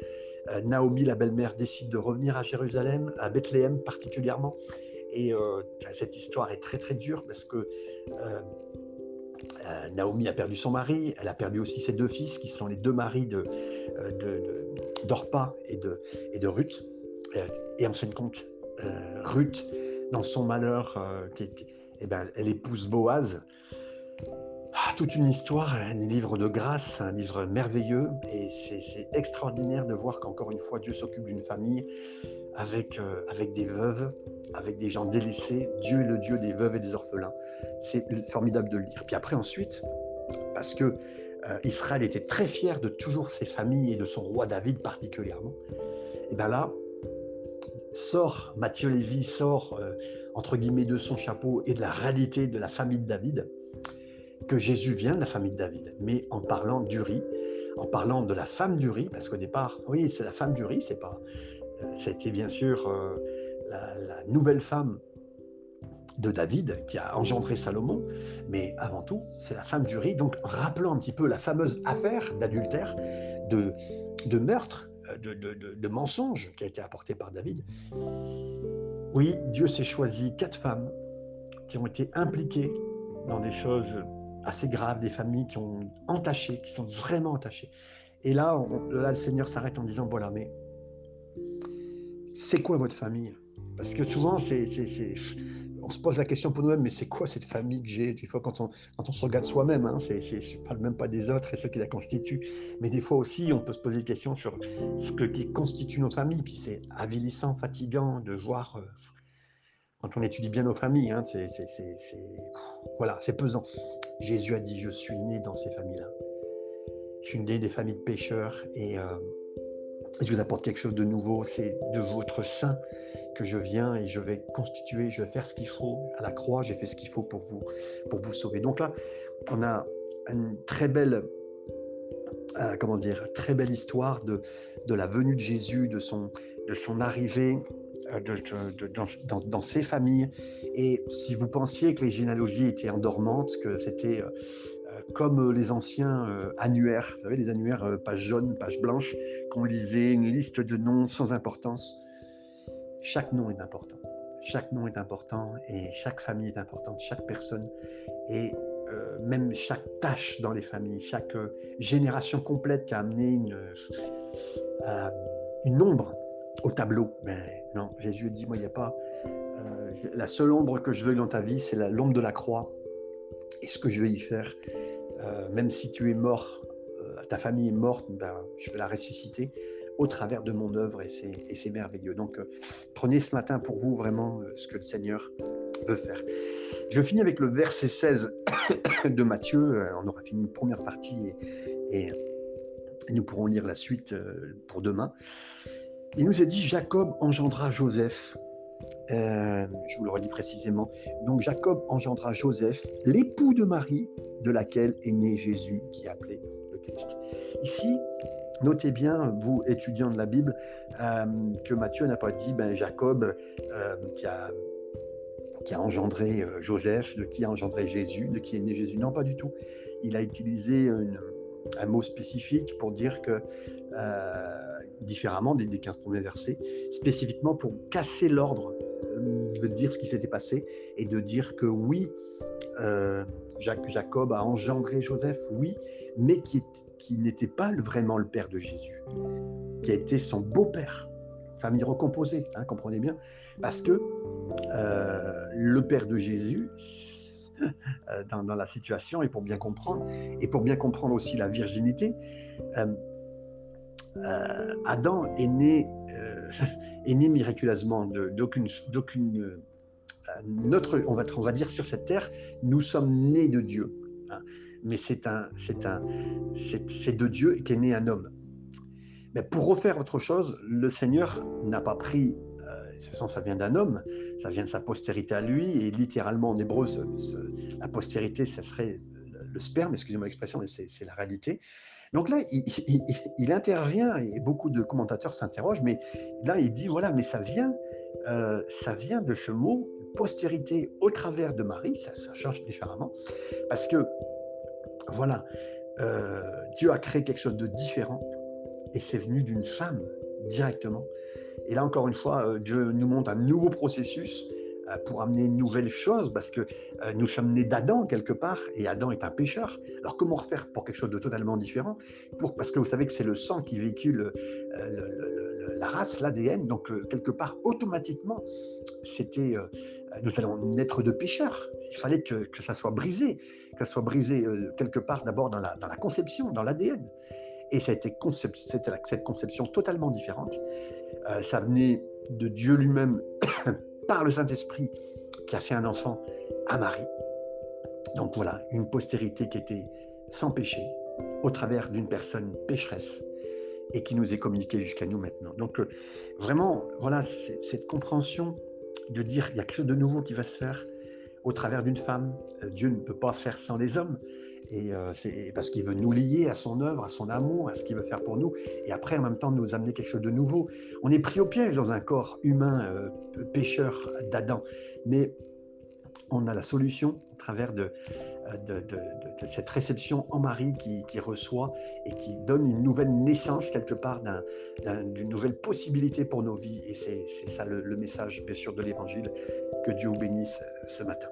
Euh, Naomi, la belle-mère, décide de revenir à Jérusalem, à Bethléem particulièrement, et euh, cette histoire est très très dure parce que euh, euh, Naomi a perdu son mari, elle a perdu aussi ses deux fils qui sont les deux maris de, d'Orpa et de, et de Ruth. Et en fin de compte, Ruth, dans son malheur, eh ben, elle épouse Boaz. Ah, toute une histoire, un livre de grâce, un livre merveilleux, et c'est extraordinaire de voir qu'encore une fois, Dieu s'occupe d'une famille avec, avec des veuves, avec des gens délaissés. Dieu est le Dieu des veuves et des orphelins. C'est formidable de le lire. Puis après, ensuite, parce que euh, Israël était très fier de toujours ses familles et de son roi David particulièrement, et bien là, sort Matthieu Lévy, sort euh, entre guillemets de son chapeau et de la réalité de la famille de David, que Jésus vient de la famille de David, mais en parlant du riz, en parlant de la femme du riz, parce qu'au départ, oui, c'est la femme du riz, c'est pas C'était bien sûr la, la, nouvelle femme de David qui a engendré Salomon, mais avant tout, c'est la femme du riz. Donc, rappelons un petit peu la fameuse affaire d'adultère, de, meurtre, de, de, de, mensonge qui a été apportée par David. Oui, Dieu s'est choisi quatre femmes qui ont été impliquées dans des choses assez graves, des familles qui ont entaché, qui sont vraiment entachées. Et là, là le Seigneur s'arrête en disant, voilà, mais c'est quoi votre famille? Parce que souvent, c'est, on se pose la question pour nous-mêmes, mais c'est quoi cette famille que j'ai? Des fois, quand on, se regarde soi-même, hein, c'est, je ne parle même pas des autres et ceux qui la constituent, mais des fois aussi, on peut se poser des questions sur ce que, qui constitue notre famille. Puis c'est avilissant, fatigant de voir, euh, quand on étudie bien nos familles, hein, c'est, voilà, c'est pesant. Jésus a dit, je suis né dans ces familles-là. Je suis né des familles de pécheurs et... Euh, je vous apporte quelque chose de nouveau, c'est de votre sein que je viens et je vais constituer, je vais faire ce qu'il faut. À la croix, j'ai fait ce qu'il faut pour vous, pour vous sauver. Donc là, on a une très belle, euh, comment dire, très belle histoire de, de la venue de Jésus, de son, de son arrivée euh, dans, dans, ces familles. Et si vous pensiez que les généalogies étaient endormantes, que c'était euh, comme les anciens annuaires, vous savez, les annuaires page jaune, page blanche, qu'on lisait, une liste de noms sans importance. Chaque nom est important. Chaque nom est important et chaque famille est importante, chaque personne et même chaque tâche dans les familles, chaque génération complète qui a amené une, une ombre au tableau. Mais ben, non, Jésus dit, moi, il n'y a pas... la seule ombre que je veux dans ta vie, c'est l'ombre de la croix. Et ce que je vais y faire, euh, même si tu es mort, euh, ta famille est morte, ben, je vais la ressusciter au travers de mon œuvre et c'est merveilleux. Donc euh, prenez ce matin pour vous vraiment ce que le Seigneur veut faire. Je finis avec le verset 16 de Matthieu. On aura fini une première partie et, nous pourrons lire la suite pour demain. Il nous est dit Jacob engendra Joseph je vous le redis précisément. Donc Jacob engendra Joseph, l'époux de Marie, de laquelle est né Jésus, qui est appelé le Christ. Ici, notez bien, vous étudiants de la Bible, euh, que Matthieu n'a pas dit ben, Jacob euh, qui, a, engendré Joseph, de qui a engendré Jésus, de qui est né Jésus. Non, pas du tout. Il a utilisé un mot spécifique pour dire que différemment des, des 15 premiers versets, spécifiquement pour casser l'ordre euh, de dire ce qui s'était passé et de dire que oui, euh, Jacob a engendré Joseph, oui, mais qui, n'était pas vraiment le père de Jésus, qui a été son beau-père, famille recomposée, hein, comprenez bien, parce que euh, le père de Jésus, [laughs] dans, dans, la situation, et pour bien comprendre, et pour bien comprendre aussi la virginité, euh, Adam est né, euh, [laughs] est né miraculeusement d'aucune, euh, notre, on va, dire sur cette terre, nous sommes nés de Dieu. Hein. mais c'est un, c'est un, c'est, de Dieu qu'est né un homme. Mais pour refaire autre chose, le Seigneur n'a pas pris, euh, ça vient d'un homme, ça vient de sa postérité à lui, et littéralement en hébreu, la postérité, ça serait le sperme, excusez-moi l'expression, mais c'est, c'est la réalité. Donc là, il, intervient et beaucoup de commentateurs s'interrogent, mais là, il dit voilà, mais ça vient, euh, ça vient de ce mot postérité au travers de Marie, ça, change différemment, parce que voilà, euh, Dieu a créé quelque chose de différent et c'est venu d'une femme directement. Et là, encore une fois, euh, Dieu nous montre un nouveau processus euh, pour amener une nouvelle chose, parce que nous sommes nés d'Adam quelque part, et Adam est un pécheur. Alors comment refaire pour quelque chose de totalement différent? Pour, Parce que vous savez que c'est le sang qui véhicule euh, la race, l'ADN, donc quelque part, automatiquement, c'était, nous allons naître de pécheurs. Il fallait que, que ça soit brisé, que ça soit brisé quelque part d'abord dans la, dans la conception, dans l'ADN. Et c'était cette conception totalement différente. ça venait de Dieu lui-même [coughs] par le Saint-Esprit qui a fait un enfant à Marie. Donc voilà, une postérité qui était sans péché, au travers d'une personne pécheresse, et qui nous est communiquée jusqu'à nous maintenant. Donc euh, vraiment, voilà, cette compréhension de dire il y a quelque chose de nouveau qui va se faire au travers d'une femme. Euh, Dieu ne peut pas faire sans les hommes. Et c'est parce qu'il veut nous lier à son œuvre, à son amour, à ce qu'il veut faire pour nous. Et après, en même temps, nous amener quelque chose de nouveau. On est pris au piège dans un corps humain pécheur d'Adam. Mais on a la solution à travers de, de, cette réception en Marie qui, reçoit et qui donne une nouvelle naissance quelque part d'une nouvelle possibilité pour nos vies. Et c'est ça le, le, message, bien sûr, de l'Évangile. Que Dieu vous bénisse ce matin.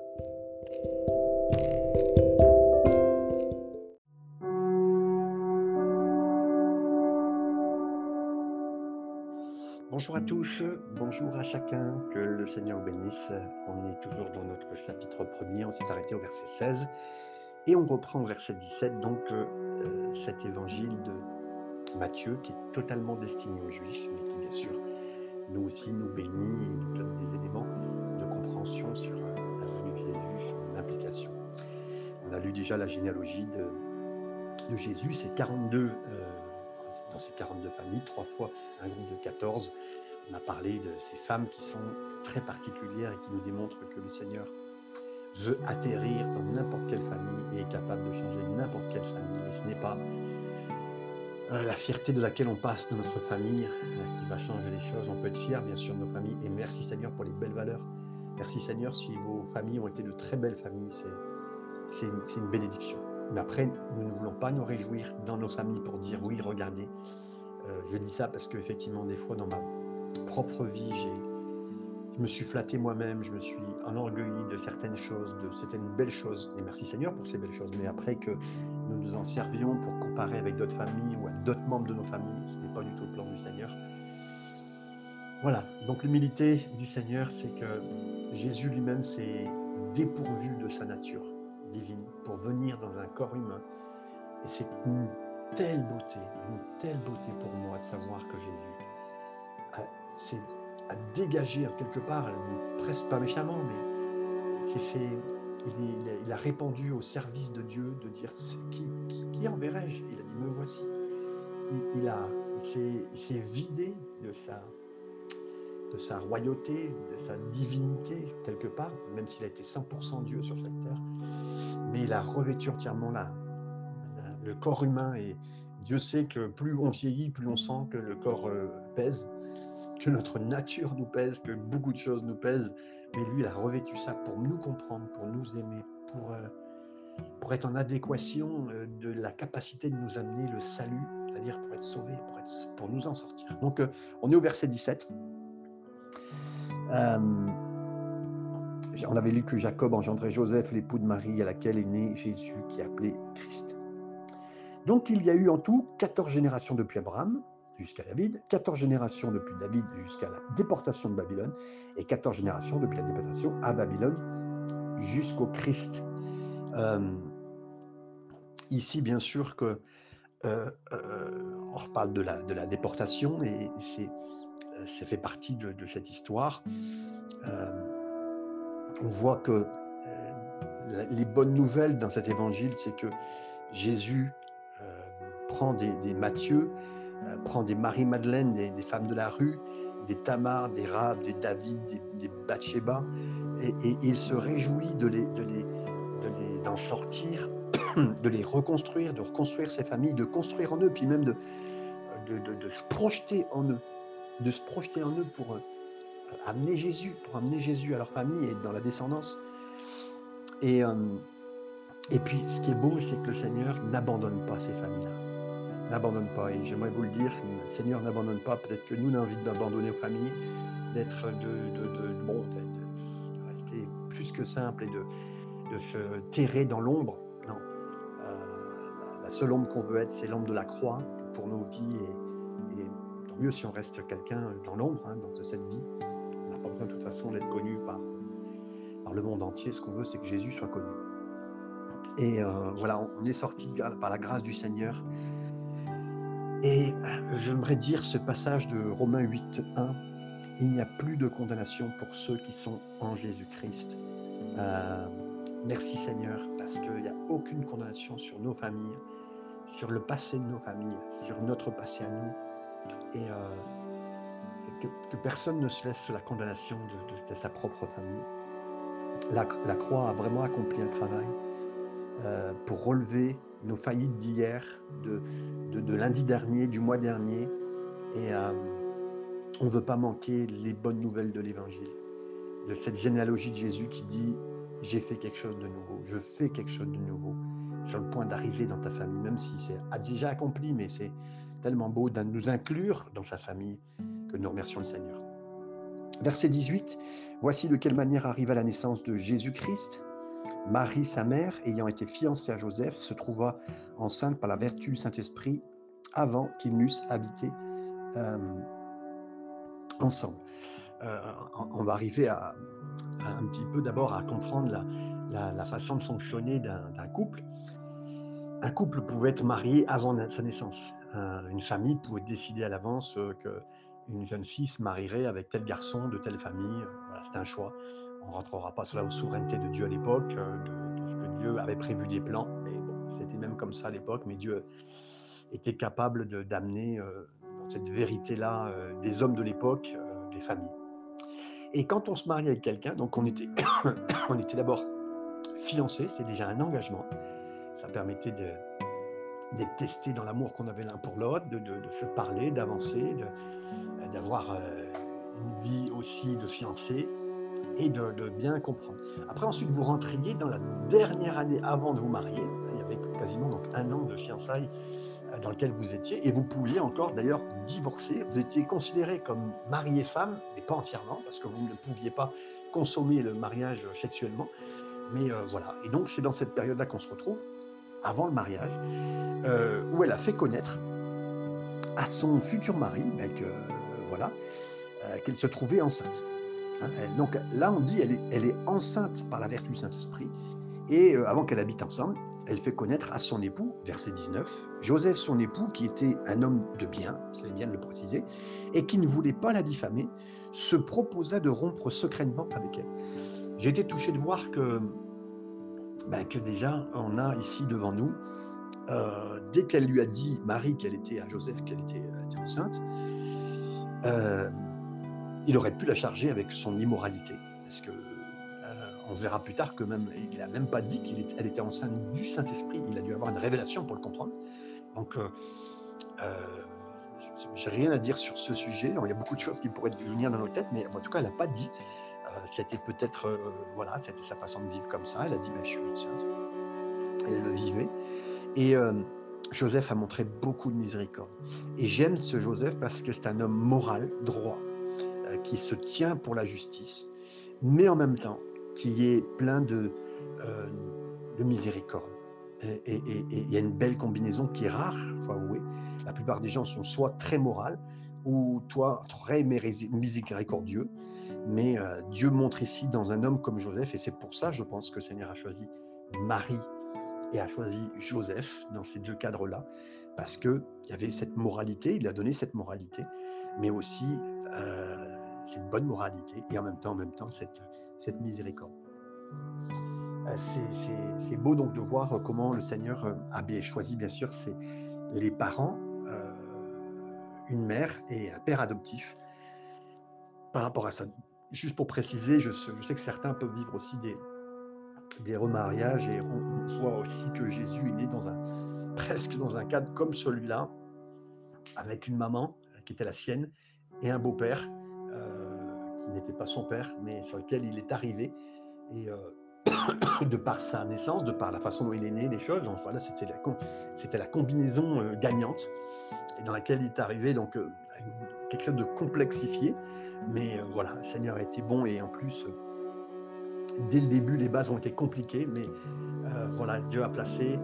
Bonjour à tous, bonjour à chacun, que le Seigneur bénisse. On est toujours dans notre chapitre premier, on s'est arrêté au verset 16 et on reprend au verset 17 donc euh, cet évangile de Matthieu qui est totalement destiné aux Juifs, mais qui bien sûr nous aussi nous bénit et nous donne des éléments de compréhension sur euh, la venue de Jésus, sur l'implication. On a lu déjà la généalogie de, Jésus, c'est 42 dans ces 42 familles, trois fois un groupe de 14. On a parlé de ces femmes qui sont très particulières et qui nous démontrent que le Seigneur veut atterrir dans n'importe quelle famille et est capable de changer n'importe quelle famille. Et ce n'est pas euh, la fierté de laquelle on passe dans notre famille euh, qui va changer les choses. On peut être fier, bien sûr, de nos familles. Et merci Seigneur pour les belles valeurs. Merci Seigneur si vos familles ont été de très belles familles. C'est une, une bénédiction. Mais après, nous ne voulons pas nous réjouir dans nos familles pour dire oui, regardez. Euh, je dis ça parce qu'effectivement, des fois, dans ma propre vie, je me suis flatté moi-même, je me suis enorgueilli de certaines choses, de certaines belles choses. Et merci Seigneur pour ces belles choses. Mais après que nous nous en servions pour comparer avec d'autres familles ou avec d'autres membres de nos familles, ce n'est pas du tout le plan du Seigneur. Voilà, donc l'humilité du Seigneur, c'est que Jésus lui-même s'est dépourvu de sa nature divine pour venir dans un corps humain. Et c'est une telle beauté, une telle beauté pour moi de savoir que Jésus c'est à dégager quelque part, presque pas méchamment, mais s'est fait, il, a, répandu au service de Dieu de dire qui, qui, enverrai-je? Il a dit me voici. Il, il a, s'est vidé de sa, de sa royauté, de sa divinité quelque part, même s'il a été 100% Dieu sur cette terre mais il a revêtu entièrement le corps humain. Et Dieu sait que plus on vieillit, plus on sent que le corps euh, pèse, que notre nature nous pèse, que beaucoup de choses nous pèsent. Mais lui, il a revêtu ça pour nous comprendre, pour nous aimer, pour, euh, pour être en adéquation euh, de la capacité de nous amener le salut, c'est-à-dire pour être sauvé, pour, être, pour nous en sortir. Donc, on est au verset 17 on avait lu que Jacob engendrait Joseph, l'époux de Marie, à laquelle est né Jésus, qui est appelé Christ. Donc il y a eu en tout 14 générations depuis Abraham jusqu'à David, 14 générations depuis David jusqu'à la déportation de Babylone, et 14 générations depuis la déportation à Babylone jusqu'au Christ. Euh, ici, bien sûr que euh, euh, on reparle de la, déportation, et c'est, ça fait partie de cette histoire on voit que euh, les bonnes nouvelles dans cet évangile, c'est que Jésus euh, prend des, Matthieu, euh, prend des Marie-Madeleine, des, femmes de la rue, des Tamar, des Rab, des David, des, des Bathsheba, et, il se réjouit de les, de les, de les en sortir, [coughs] de les reconstruire, de reconstruire ces familles, de construire en eux, puis même de, se projeter en eux, de se projeter en eux pour amener Jésus, pour amener Jésus à leur famille et dans la descendance. Et, euh, et puis, ce qui est beau, c'est que le Seigneur n'abandonne pas ces familles-là. N'abandonne pas. Et j'aimerais vous le dire, le Seigneur n'abandonne pas. Peut-être que nous, on a envie d'abandonner aux familles, d'être de, de, de, bon, de, rester plus que simple et de, se terrer dans l'ombre. Non. Euh, la seule ombre qu'on veut être, c'est l'ombre de la croix pour nos vies. Et, et tant mieux si on reste quelqu'un dans l'ombre, hein, dans cette vie de toute façon d'être connu par, par le monde entier. Ce qu'on veut, c'est que Jésus soit connu. Et euh, voilà, on est sorti par la grâce du Seigneur. Et euh, j'aimerais dire ce passage de Romains 8, 1. Il n'y a plus de condamnation pour ceux qui sont en Jésus-Christ. Euh, merci Seigneur, parce qu'il n'y a aucune condamnation sur nos familles, sur le passé de nos familles, sur notre passé à nous. Et que, personne ne se laisse la condamnation de, sa propre famille. La, croix a vraiment accompli un travail. euh, pour relever nos faillites d'hier, de, de, lundi dernier, du mois dernier. Et euh, on ne veut pas manquer les bonnes nouvelles de l'Évangile, de cette généalogie de Jésus qui dit j'ai fait quelque chose de nouveau, je fais quelque chose de nouveau, sur le point d'arriver dans ta famille, même si c'est déjà accompli, mais c'est tellement beau de nous inclure dans sa famille que nous remercions le Seigneur. Verset 18, voici de quelle manière arriva la naissance de Jésus-Christ. Marie, sa mère, ayant été fiancée à Joseph, se trouva enceinte par la vertu du Saint-Esprit avant qu'ils n'eussent habité euh, ensemble. Euh, on va arriver à, un petit peu d'abord à comprendre la, façon de fonctionner d'un couple. Un couple pouvait être marié avant sa naissance. une famille pouvait décider à l'avance euh, qu'une jeune fille se marierait avec tel garçon de telle famille. Voilà, c'est un choix. On ne rentrera pas sur la souveraineté de Dieu à l'époque, euh, de, ce que Dieu avait prévu des plans. Mais bon, c'était même comme ça à l'époque, mais Dieu était capable d'amener dans cette vérité-là des hommes de l'époque, des familles. Et quand on se marie avec quelqu'un, donc on était, [coughs] on était d'abord fiancés, c'était déjà un engagement. Ça permettait de, d'être testé dans l'amour qu'on avait l'un pour l'autre, de, se parler, d'avancer, d'avoir euh, une vie aussi de fiancé et de, bien comprendre. Après, ensuite, vous rentriez dans la dernière année avant de vous marier. Il y avait quasiment donc un an de fiançailles dans lequel vous étiez, et vous pouviez encore d'ailleurs divorcer. Vous étiez considéré comme mari femme, mais pas entièrement, parce que vous ne pouviez pas consommer le mariage sexuellement. Mais euh, voilà. Et donc, c'est dans cette période-là qu'on se retrouve, avant le mariage, euh, où elle a fait connaître à son futur mari, que, euh, qu'elle se trouvait enceinte. Hein, donc là, on dit elle est, enceinte par la vertu du Saint-Esprit, et avant qu'elle habite ensemble, elle fait connaître à son époux, verset 19, Joseph, son époux, qui était un homme de bien, c'est bien de le préciser, et qui ne voulait pas la diffamer, se proposa de rompre secrètement avec elle. J'ai été touché de voir que, ben, que déjà, on a ici devant nous, euh, dès qu'elle lui a dit, Marie, qu'elle était à Joseph, qu'elle était, euh, enceinte, euh, il aurait pu la charger avec son immoralité. Parce que on verra plus tard que même il n'a même pas dit qu'elle était enceinte du Saint-Esprit. Il a dû avoir une révélation pour le comprendre. Donc, euh, euh j'ai rien à dire sur ce sujet. il y a beaucoup de choses qui pourraient venir dans nos têtes, mais en tout cas, elle n'a pas dit. Euh, c'était peut-être, euh, voilà, c'était sa façon de vivre comme ça. Elle a dit, ben, je suis enceinte. Elle le vivait. Et Joseph a montré beaucoup de miséricorde. Et j'aime ce Joseph parce que c'est un homme moral, droit, qui se tient pour la justice, mais en même temps, qui est plein de, euh, de miséricorde. Et il y a une belle combinaison qui est rare, il faut avouer. La plupart des gens sont soit très morales ou toi très miséricordieux. Mais euh, Dieu montre ici dans un homme comme Joseph, et c'est pour ça, je pense, que le Seigneur a choisi Marie a choisi Joseph dans ces deux cadres-là, parce qu'il y avait cette moralité, il a donné cette moralité, mais aussi euh, cette bonne moralité, et en même temps, en même temps, cette, cette miséricorde. Euh, c'est beau donc de voir comment le Seigneur euh, a bien choisi, bien sûr, c'est les parents, une mère et un père adoptif. Par rapport à ça, juste pour préciser, je, sais que certains peuvent vivre aussi des, des remariages et on, voit aussi que Jésus est né dans un, [laughs] presque dans un cadre comme celui-là, avec une maman qui était la sienne et un beau-père n'était pas son père, mais sur lequel il est arrivé. Et euh, [coughs] de par sa naissance, de par la façon dont il est né, les choses, donc voilà, c'était la, combinaison euh, gagnante et dans laquelle il est arrivé, donc euh, quelque chose de complexifié. Mais voilà, le Seigneur a été bon et en plus, dès le début, les bases ont été compliquées, mais voilà, Dieu a placé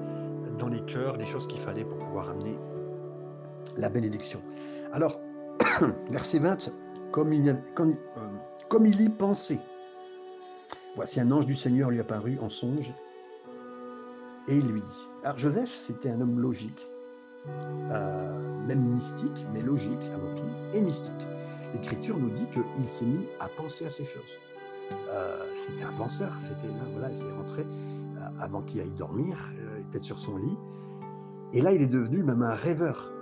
dans les cœurs les choses qu'il fallait pour pouvoir amener la bénédiction. Alors, [clears throat] verset 20, comme il, comme, comme il y pensait. Voici un ange du Seigneur lui apparut en songe et il lui dit. Alors Joseph, c'était un homme logique, euh, même mystique, mais logique avant tout, et mystique. L'Écriture nous dit qu'il s'est mis à penser à ces choses. Euh, c'était un penseur, c'était là, voilà, il s'est rentré euh, avant qu'il aille dormir, était sur son lit. Et là, il est devenu même un rêveur.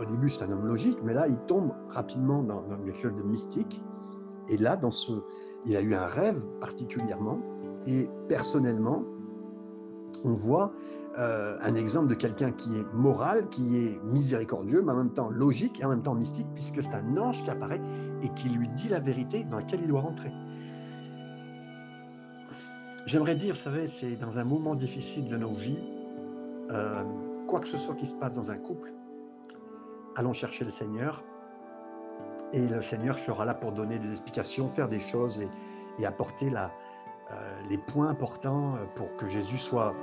au début, c'est un homme logique, mais là, il tombe rapidement dans, dans quelque de mystique. Et là, dans ce, il a eu un rêve particulièrement, et personnellement, on voit euh, un exemple de quelqu'un qui est moral, qui est miséricordieux, mais en même temps logique et en même temps mystique, puisque c'est un ange qui apparaît et qui lui dit la vérité dans laquelle il doit rentrer. J'aimerais dire, vous savez, c'est dans un moment difficile de nos vies, euh, quoi que ce soit qui se passe dans un couple, allons chercher le Seigneur et le Seigneur sera là pour donner des explications, faire des choses et, apporter la, euh, les points importants pour que Jésus soit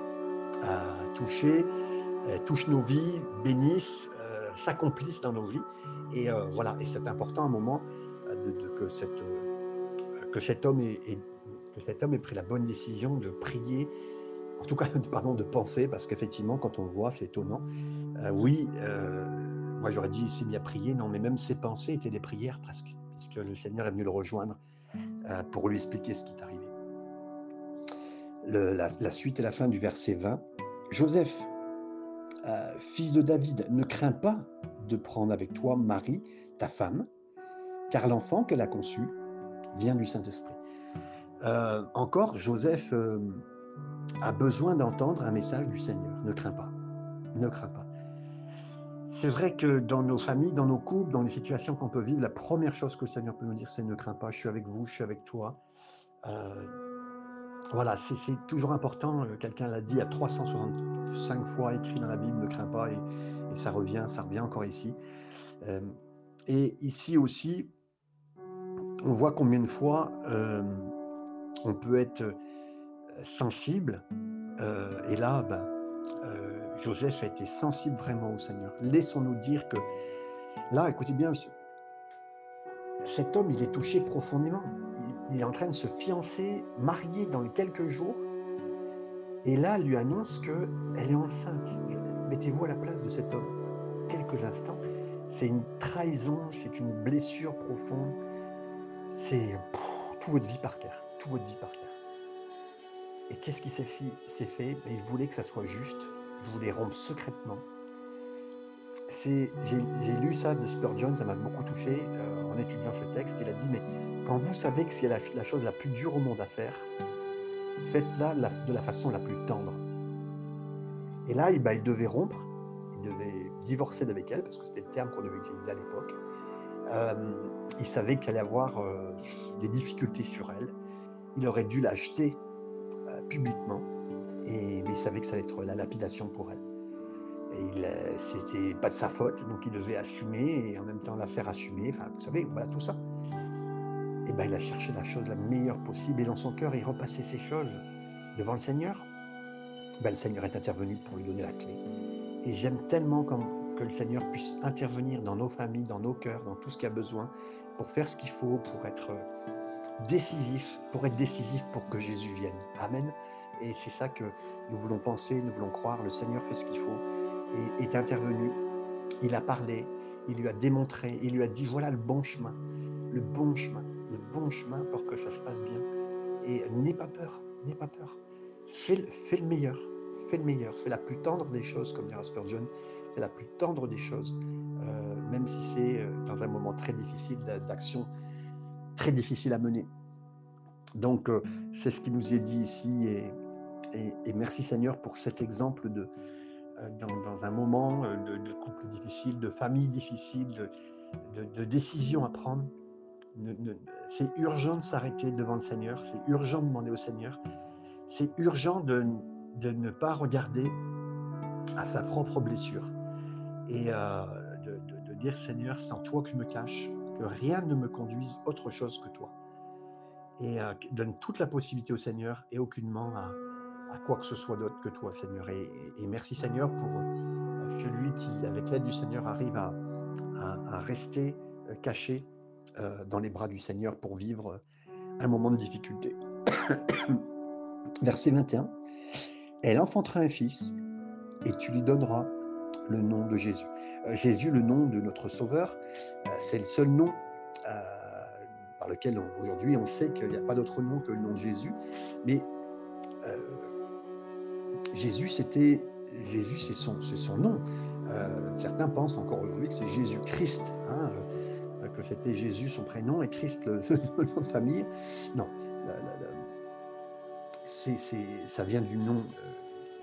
euh, touché, touche nos vies, bénisse, s'accomplisse dans nos vies. Et voilà, et c'est important un moment que, cette, que cet homme ait, que cet homme ait pris la bonne décision de prier, en tout cas, [laughs] pardon, de penser, parce qu'effectivement, quand on voit, c'est étonnant. Euh, oui, euh, moi j'aurais dit, il s'est mis à prier, non, mais même ses pensées étaient des prières presque, puisque le Seigneur est venu le rejoindre euh, pour lui expliquer ce qui est arrivé. la, suite et la fin du verset 20. Joseph, fils de David, ne crains pas de prendre avec toi Marie, ta femme, car l'enfant qu'elle a conçu vient du Saint-Esprit. Euh, encore, Joseph euh, a besoin d'entendre un message du Seigneur. Ne crains pas. Ne crains pas. C'est vrai que dans nos familles, dans nos couples, dans les situations qu'on peut vivre, la première chose que le Seigneur peut nous dire, c'est ne crains pas, je suis avec vous, je suis avec toi. Euh, voilà, c'est toujours important. Quelqu'un l'a dit à 365 fois écrit dans la Bible, ne crains pas, et, et ça revient, ça revient encore ici. et ici aussi, on voit combien de fois on peut être sensible. et là, ben, Joseph a été sensible vraiment au Seigneur. Laissons-nous dire que là, écoutez bien, cet homme, il est touché profondément. Il, est en train de se fiancer, marier dans quelques jours. Et là, lui annonce qu'elle est enceinte. Mettez-vous à la place de cet homme. Quelques instants. C'est une trahison, c'est une blessure profonde. C'est toute votre vie par terre toute votre vie par terre. Et qu'est-ce qui s'est fait, ben, Il voulait que ça soit juste, il voulait rompre secrètement. J'ai lu ça de Spurgeon, ça m'a beaucoup touché euh, en étudiant ce texte. Il a dit, mais quand vous savez que c'est la, chose la plus dure au monde à faire, faites-la de la façon la plus tendre. Et là, ben, il devait rompre, il devait divorcer d'avec elle, parce que c'était le terme qu'on devait utiliser à l'époque. Euh, il savait qu'il allait avoir euh, des difficultés sur elle il aurait dû l'acheter euh, publiquement, et, mais il savait que ça allait être la lapidation pour elle. Euh, c'était pas de sa faute, donc il devait assumer et en même temps la faire assumer. Enfin, vous savez, voilà tout ça. Et ben, il a cherché la chose la meilleure possible et dans son cœur, il repassait ces choses devant le Seigneur. Ben, le Seigneur est intervenu pour lui donner la clé. Et j'aime tellement que le Seigneur puisse intervenir dans nos familles, dans nos cœurs, dans tout ce qu'il a besoin pour faire ce qu'il faut, pour être décisif, pour être décisif pour que Jésus vienne. Amen. Et c'est ça que nous voulons penser, nous voulons croire. Le Seigneur fait ce qu'il faut et est intervenu. Il a parlé, il lui a démontré, il lui a dit voilà le bon chemin, le bon chemin, le bon chemin pour que ça se passe bien. Et n'aie pas peur, n'aie pas peur. Fais, le meilleur, fais le meilleur, fais la plus tendre des choses, comme dirait Spurgeon, fais la plus tendre des choses, euh, même si c'est euh, dans un moment très difficile d'action très difficile à mener. Donc, euh, c'est ce qui nous est dit ici et, merci Seigneur pour cet exemple de, dans, un moment de, couple difficile, de famille difficile, de, de décision à prendre. C'est urgent de s'arrêter devant le Seigneur, c'est urgent de demander au Seigneur, c'est urgent de, de, ne pas regarder à sa propre blessure et de, dire Seigneur, sans toi que je me cache, que rien ne me conduise autre chose que toi. Et euh, donne toute la possibilité au Seigneur et aucunement à, quoi que ce soit d'autre que toi, Seigneur. Et, merci, Seigneur, pour euh, celui qui, avec l'aide du Seigneur, arrive à, rester euh, caché dans les bras du Seigneur pour vivre un moment de difficulté. [coughs] Verset 21. Elle enfantera un fils et tu lui donneras le nom de Jésus. Euh, Jésus, le nom de notre Sauveur, euh, c'est le seul nom euh, par lequel aujourd'hui on sait qu'il n'y a pas d'autre nom que le nom de Jésus. Mais Jésus, c'était Jésus, c'est son, son nom. certains pensent encore aujourd'hui que c'est Jésus-Christ, hein, que c'était Jésus son prénom et Christ le, [laughs] nom de famille. Non, c'est, ça vient du nom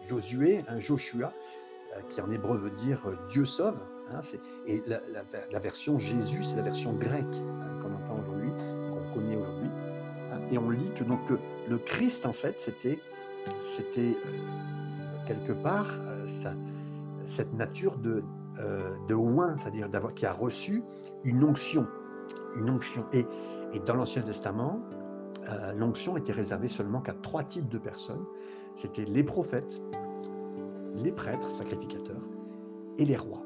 Josué, un Joshua, qui en hébreu veut dire Dieu sauve. Hein, et la, version Jésus, c'est la version grecque hein, qu'on entend aujourd'hui, qu'on connaît aujourd'hui. Hein. et on lit que donc le, Christ, en fait, c'était, quelque part cette nature de, de oin, c'est-à-dire qui a reçu une onction. Une onction. Et dans l'Ancien Testament, l'onction était réservée seulement qu'à trois types de personnes. C'était les prophètes, les prêtres, sacrificateurs, et les rois.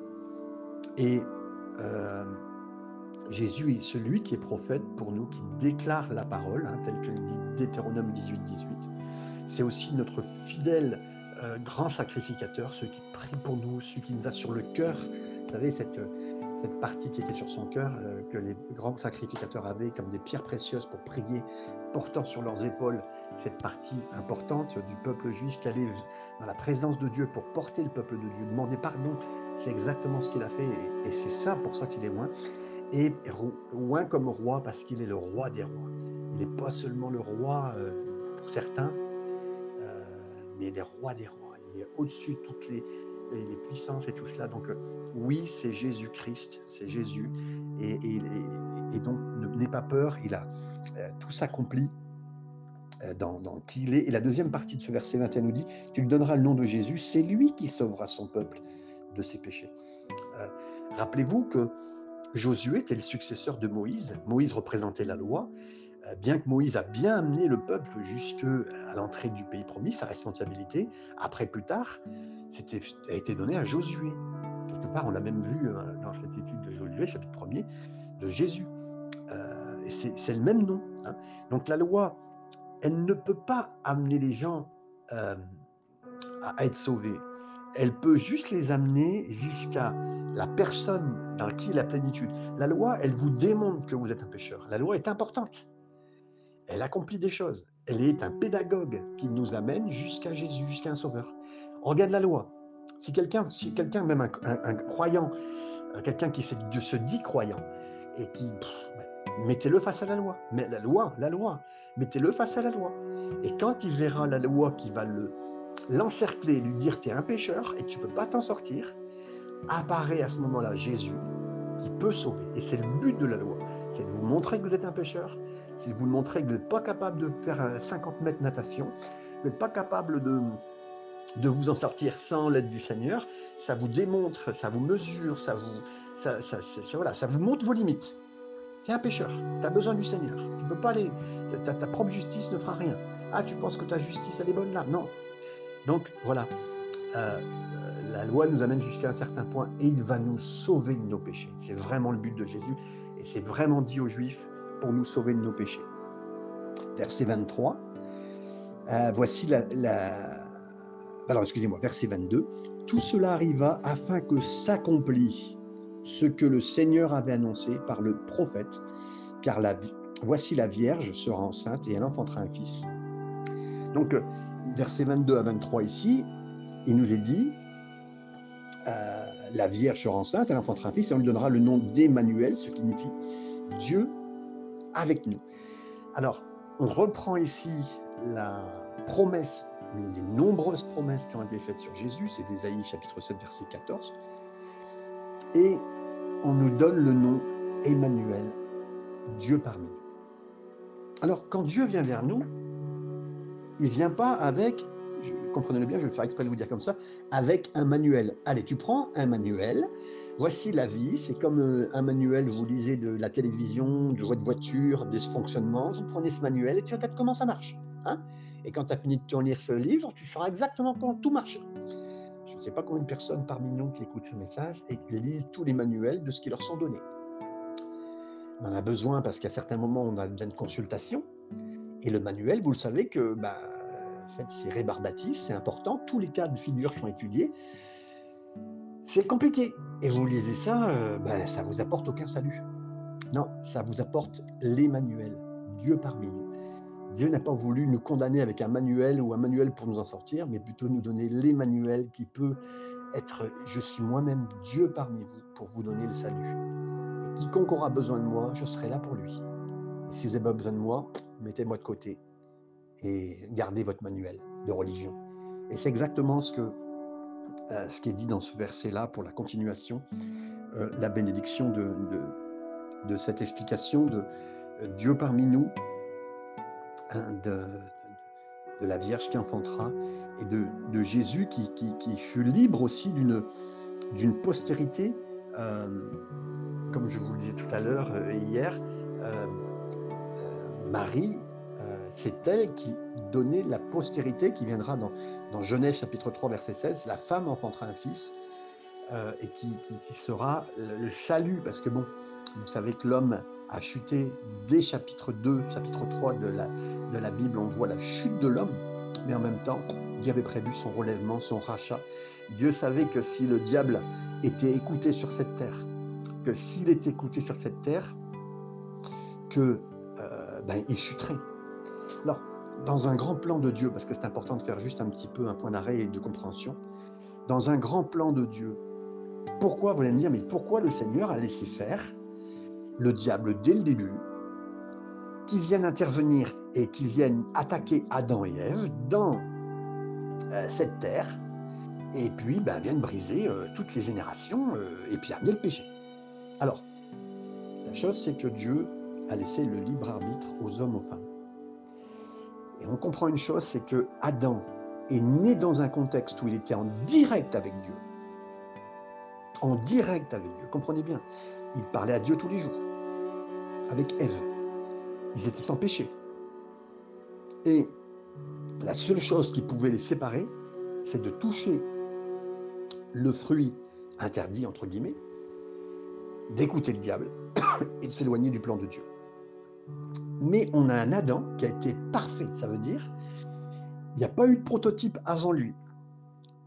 Et euh, Jésus est celui qui est prophète pour nous, qui déclare la parole, hein, tel que le dit Deutéronome 18, 18. C'est aussi notre fidèle euh, grand sacrificateur, celui qui prie pour nous, celui qui nous a sur le cœur. Vous savez, cette, cette partie qui était sur son cœur, euh, que les grands sacrificateurs avaient comme des pierres précieuses pour prier, portant sur leurs épaules cette partie importante du peuple juif qui allait dans la présence de Dieu pour porter le peuple de Dieu, demander pardon. C'est exactement ce qu'il a fait et, c'est ça pour ça qu'il est loin. Et loin comme roi parce qu'il est le roi des rois. Il n'est pas seulement le roi euh, pour certains, euh, mais le roi des rois. Il est au-dessus de toutes les, les, puissances et tout cela. Donc euh, oui, c'est Jésus-Christ, c'est Jésus. Et, donc n'aie pas peur, il a euh, tout s'accomplit euh, dans, qui il est. Et la deuxième partie de ce verset 21 nous dit, tu lui donneras le nom de Jésus, c'est lui qui sauvera son peuple de ses péchés. Rappelez-vous que Josué était le successeur de Moïse. Moïse représentait la loi. Bien que Moïse a bien amené le peuple jusque à l'entrée du pays promis, sa responsabilité, après plus tard, a été donné à Josué. Quelque part, on l'a même vu euh, dans cette étude de Josué, chapitre 1er, de Jésus. Euh, c'est, le même nom. Hein. Donc la loi, elle ne peut pas amener les gens euh, à être sauvés. Elle peut juste les amener jusqu'à la personne dans qui la plénitude. La loi, elle vous démontre que vous êtes un pécheur. La loi est importante. Elle accomplit des choses. Elle est un pédagogue qui nous amène jusqu'à Jésus, jusqu'à un sauveur. On regarde la loi. Si quelqu'un, si même un, croyant, euh, quelqu'un qui se, se dit croyant, et qui, ben, mettez-le face à la loi. Mais la loi, la loi, mettez-le face à la loi. Et quand il verra la loi qui va le l'encercler, lui dire tu es un pécheur et tu ne peux pas t'en sortir, apparaît à ce moment-là Jésus qui peut sauver. Et c'est le but de la loi. C'est de vous montrer que vous êtes un pécheur, de vous montrer que vous n'êtes pas capable de faire 50 mètres natation, vous n'êtes pas capable de, de vous en sortir sans l'aide du Seigneur, ça vous démontre, ça vous mesure, ça vous, ça, voilà, ça vous montre vos limites. Tu un pécheur, tu as besoin du Seigneur. Tu peux pas aller, ta, ta, propre justice ne fera rien. Ah, tu penses que ta justice, elle est bonne là? Non. Donc, voilà. Euh, la loi nous amène jusqu'à un certain point et il va nous sauver de nos péchés. C'est vraiment le but de Jésus et c'est vraiment dit aux Juifs pour nous sauver de nos péchés. Verset 23. Euh, voici la, alors, excusez-moi, verset 22. Tout cela arriva afin que s'accomplisse ce que le Seigneur avait annoncé par le prophète, car la, voici la Vierge sera enceinte et elle enfantera un fils. Donc, verset 22 à 23 ici, il nous est dit, euh, la Vierge sera enceinte, elle enfantera un fils et on lui donnera le nom d'Emmanuel, ce qui signifie Dieu avec nous. Alors, on reprend ici la promesse l'une des nombreuses promesses qui ont été faites sur Jésus, c'est d'Ésaïe chapitre 7 verset 14. Et on nous donne le nom Emmanuel, Dieu parmi nous. Alors quand Dieu vient vers nous, il ne vient pas avec, comprenez-le bien, je vais faire exprès de vous dire comme ça, avec un manuel. Allez, tu prends un manuel, voici la vie, c'est comme euh, un manuel, vous lisez de la télévision, de votre voiture, des fonctionnements, vous prenez ce manuel et tu regardes comment ça marche. Hein et quand tu as fini de lire ce livre, tu feras exactement comment tout marche. Je ne sais pas combien de personnes parmi nous qui écoutent ce message et qui lisent tous les manuels de ce qui leur sont donnés. On en a besoin parce qu'à certains moments, on a besoin de consultation. Et le manuel, vous le savez que bah, en fait, c'est rébarbatif, c'est important. Tous les cas de figure sont étudiés. C'est compliqué. Et vous lisez ça, euh, bah, ça vous apporte aucun salut. Non, ça vous apporte les manuels, Dieu parmi nous. Dieu n'a pas voulu nous condamner avec un manuel ou un manuel pour nous en sortir, mais plutôt nous donner l'Emmanuel qui peut être Je suis moi-même Dieu parmi vous pour vous donner le salut. Et quiconque aura besoin de moi, je serai là pour lui. Et si vous n'avez pas besoin de moi, mettez-moi de côté et gardez votre manuel de religion. Et c'est exactement ce, que, euh, ce qui est dit dans ce verset-là pour la continuation, euh, la bénédiction de, cette explication de Dieu parmi nous, hein, de, la Vierge qui enfantera et de, Jésus qui, fut libre aussi d'une, d'une postérité, euh, comme je vous le disais tout à l'heure et hier, Marie, c'est elle qui donnait la postérité qui viendra dans, dans Genèse chapitre 3 verset 16, la femme enfantera un fils euh, et qui, sera le chalut, parce que bon, vous savez que l'homme a chuté dès chapitre 2, chapitre 3 de la, de la Bible, on voit la chute de l'homme, mais en même temps, Dieu avait prévu son relèvement, son rachat. Dieu savait que si le diable était écouté sur cette terre, que s'il était écouté sur cette terre, que euh, ben, il chuterait. Alors, dans un grand plan de Dieu, parce que c'est important de faire juste un petit peu un point d'arrêt et de compréhension, dans un grand plan de Dieu, pourquoi, vous allez me dire, mais pourquoi le Seigneur a laissé faire le diable dès le début, qui vienne intervenir et qui vienne attaquer Adam et Ève dans euh, cette terre, et puis ben, vienne briser euh, toutes les générations euh, et puis amener le péché. Alors, la chose, c'est que Dieu a laissé le libre arbitre aux hommes, aux femmes. Et on comprend une chose, c'est que Adam est né dans un contexte où il était en direct avec Dieu en direct avec Dieu. Comprenez bien, il parlait à Dieu tous les jours, avec Ève. Ils étaient sans péché. Et la seule chose qui pouvait les séparer, c'est de toucher le fruit interdit, entre guillemets, d'écouter le diable [coughs] et de s'éloigner du plan de Dieu. Mais on a un Adam qui a été parfait, ça veut dire, il n'y a pas eu de prototype avant lui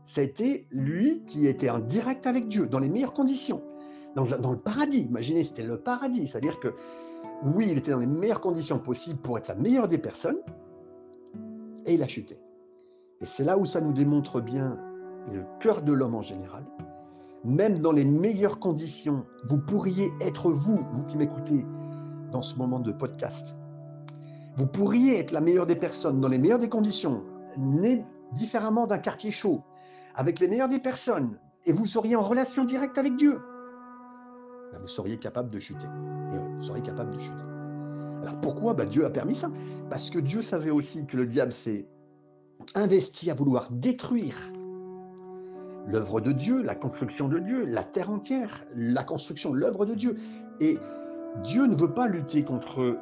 ça a été lui qui était en direct avec Dieu, dans les meilleures conditions, dans, le paradis. Imaginez, c'était le paradis. C'est-à-dire que, oui, il était dans les meilleures conditions possibles pour être la meilleure des personnes, et il a chuté. Et c'est là où ça nous démontre bien le cœur de l'homme en général. Même dans les meilleures conditions, vous pourriez être vous, vous qui m'écoutez dans ce moment de podcast. Vous pourriez être la meilleure des personnes dans les meilleures des conditions, né différemment d'un quartier chaud, avec les meilleures des personnes, et vous seriez en relation directe avec Dieu, ben, vous seriez capable de chuter. Vous seriez capable de chuter. Alors pourquoi? Ben, Dieu a permis ça Parce que Dieu savait aussi que le diable s'est investi à vouloir détruire l'œuvre de Dieu, la construction de Dieu, la terre entière, la construction, l'œuvre de Dieu. Et Dieu ne veut pas lutter contre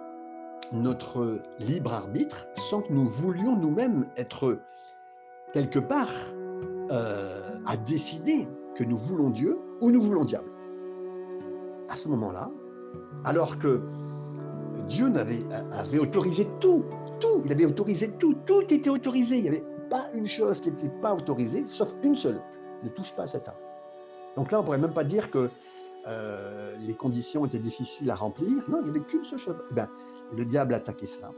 notre libre arbitre sans que nous voulions nous-mêmes être quelque part euh, à décider que nous voulons Dieu ou nous voulons diable. À ce moment-là, alors que Dieu avait, avait autorisé tout, tout, il avait autorisé tout, tout était autorisé, il n'y avait pas une chose qui n'était pas autorisée, sauf une seule, ne touche pas à cet arbre. Donc là, on ne pourrait même pas dire que euh, les conditions étaient difficiles à remplir. Non, il n'y avait qu'une seule chose. Eh bien, le diable a attaqué ça.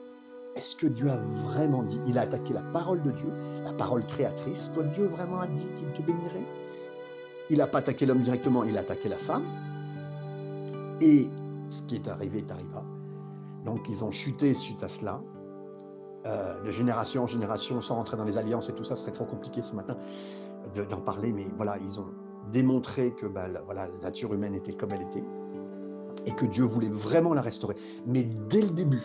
Est-ce que Dieu a vraiment dit Il a attaqué la parole de Dieu, la parole créatrice. Toi, Dieu vraiment a dit qu'il te bénirait? Il n'a pas attaqué l'homme directement, il a attaqué la femme. Et ce qui est arrivé est arrivé. Donc, ils ont chuté suite à cela. Euh, de génération en génération, sans rentrer dans les alliances et tout ça, serait trop compliqué ce matin d'en parler, mais voilà, ils ont démontré que bah, la, voilà, la nature humaine était comme elle était et que Dieu voulait vraiment la restaurer. Mais dès le début,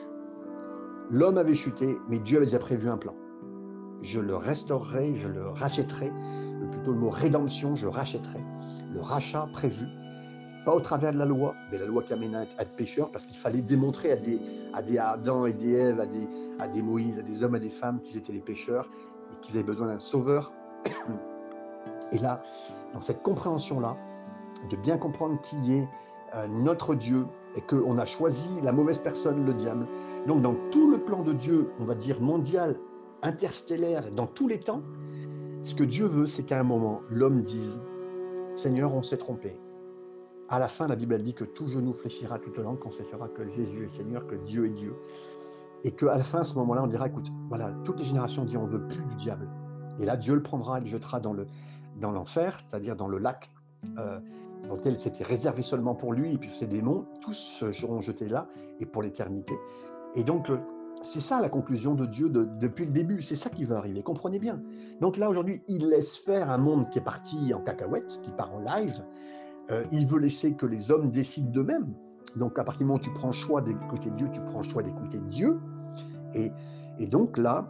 L'homme avait chuté, mais Dieu avait déjà prévu un plan. Je le restaurerai, je le rachèterai, plutôt le mot rédemption, je rachèterai. Le rachat prévu, pas au travers de la loi, mais la loi qui amène à être pécheur, parce qu'il fallait démontrer à des, à des Adam et des Ève, à des, à des Moïse, à des hommes, à des femmes qu'ils étaient les pécheurs et qu'ils avaient besoin d'un sauveur. [coughs] Et là, dans cette compréhension-là, de bien comprendre qui est euh, notre Dieu et qu'on a choisi la mauvaise personne, le diable, donc dans tout le plan de Dieu, on va dire mondial, interstellaire, dans tous les temps, ce que Dieu veut, c'est qu'à un moment, l'homme dise, Seigneur, on s'est trompé. À la fin, la Bible dit que tout genou fléchira, toute langue confessera que Jésus est Seigneur, que Dieu est Dieu. Et qu'à la fin, à ce moment-là, on dira, écoute, voilà, toutes les générations disent, on veut plus du diable. Et là, Dieu le prendra et le jettera dans l'enfer, dans c'est-à-dire dans le lac euh, dans lequel c'était réservé seulement pour lui et puis ses démons. Tous seront jetés là et pour l'éternité. Et donc, euh, c'est ça la conclusion de Dieu depuis le début, c'est ça qui va arriver, comprenez bien. Donc là aujourd'hui, il laisse faire un monde qui est parti en cacahuète, qui part en live. Euh, il veut laisser que les hommes décident d'eux-mêmes. Donc à partir du moment où tu prends le choix d'écouter Dieu, tu prends le choix d'écouter Dieu. Et donc là,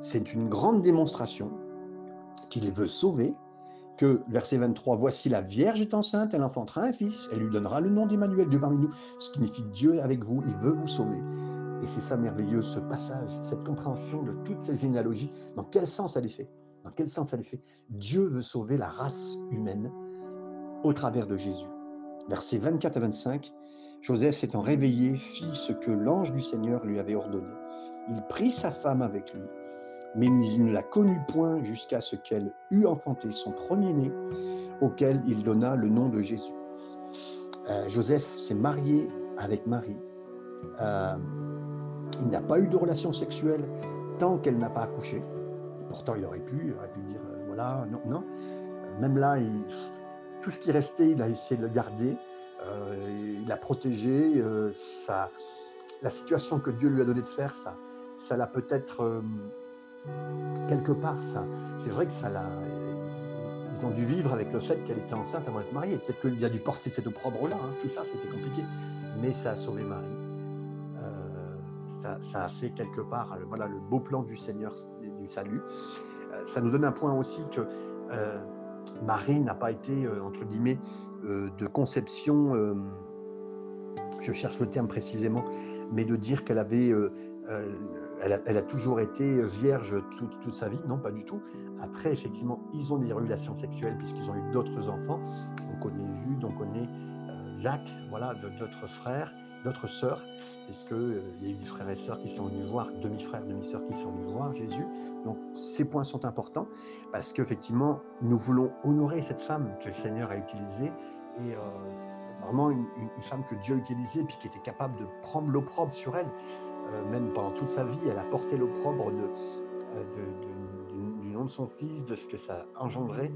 c'est une grande démonstration qu'il veut sauver, que, verset 23, Voici la Vierge est enceinte, elle enfantera un fils, elle lui donnera le nom d'Emmanuel, Dieu parmi nous, ce qui signifie Dieu avec vous, il veut vous sauver. Et c'est ça merveilleux, ce passage, cette compréhension de toutes ces généalogies. Dans quel sens elle est faite? Dans quel sens elle est Dieu veut sauver la race humaine au travers de Jésus. Versets 24 à 25, Joseph s'étant réveillé, fit ce que l'ange du Seigneur lui avait ordonné. Il prit sa femme avec lui, mais il ne la connut point jusqu'à ce qu'elle eût enfanté son premier-né, auquel il donna le nom de Jésus. Euh, Joseph s'est marié avec Marie. Euh, il n'a pas eu de relation sexuelle tant qu'elle n'a pas accouché. Pourtant, il aurait pu, aurait pu dire, euh, voilà, non, non. Même là, tout ce qui restait, il a essayé de le garder. il l'a protégé. ça, la situation que Dieu lui a donné de faire, ça, ça l'a peut-être quelque part, ça, c'est vrai que ça l'a. Ils ont dû vivre avec le fait qu'elle était enceinte avant d'être mariée. Peut-être qu'il a dû porter cet opprobre-là. Hein. Tout ça, c'était compliqué. Mais ça a sauvé Marie. Euh, ça, a fait quelque part voilà, le beau plan du Seigneur du salut. Euh, ça nous donne un point aussi que euh, Marie n'a pas été, entre guillemets, de conception, je cherche le terme précisément, mais de dire qu'elle avait elle a, toujours été vierge toute, sa vie? Non, pas du tout. Après, effectivement, ils ont des relations sexuelles puisqu'ils ont eu d'autres enfants. On connaît Jude, on connaît euh, Jacques, voilà, d'autres frères, d'autres sœurs, puisqu'il euh, y a eu des frères et sœurs qui sont venus voir, demi-frères, demi-sœurs qui sont venus voir Jésus. Donc, ces points sont importants parce qu'effectivement, nous voulons honorer cette femme que le Seigneur a utilisée et euh, vraiment une, une, femme que Dieu a utilisée puis qui était capable de prendre l'opprobre sur elle. Euh, même pendant toute sa vie, elle a porté l'opprobre euh, du nom de son fils, de ce que ça engendrait.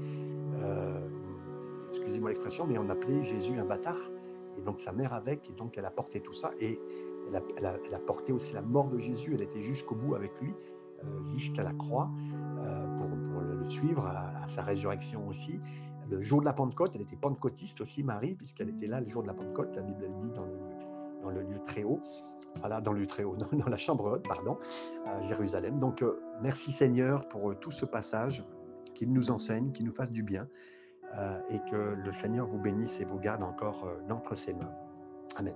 Euh, excusez-moi l'expression, mais on appelait Jésus un bâtard. Et donc sa mère avec, et donc elle a porté tout ça. Et elle a, porté aussi la mort de Jésus. Elle était jusqu'au bout avec lui, jusqu'à la croix, pour, le, suivre, à, sa résurrection aussi. Le jour de la Pentecôte, elle était pentecôtiste aussi, Marie, puisqu'elle était là le jour de la Pentecôte. La Bible elle dit dans le, dans le lieu très haut voilà, dans le très haut, [laughs] dans, la chambre haute, pardon, à Jérusalem. Donc, euh, merci Seigneur pour euh, tout ce passage, qu'il nous enseigne, qu'il nous fasse du bien, euh, et que le Seigneur vous bénisse et vous garde encore d'entre ses mains. Amen.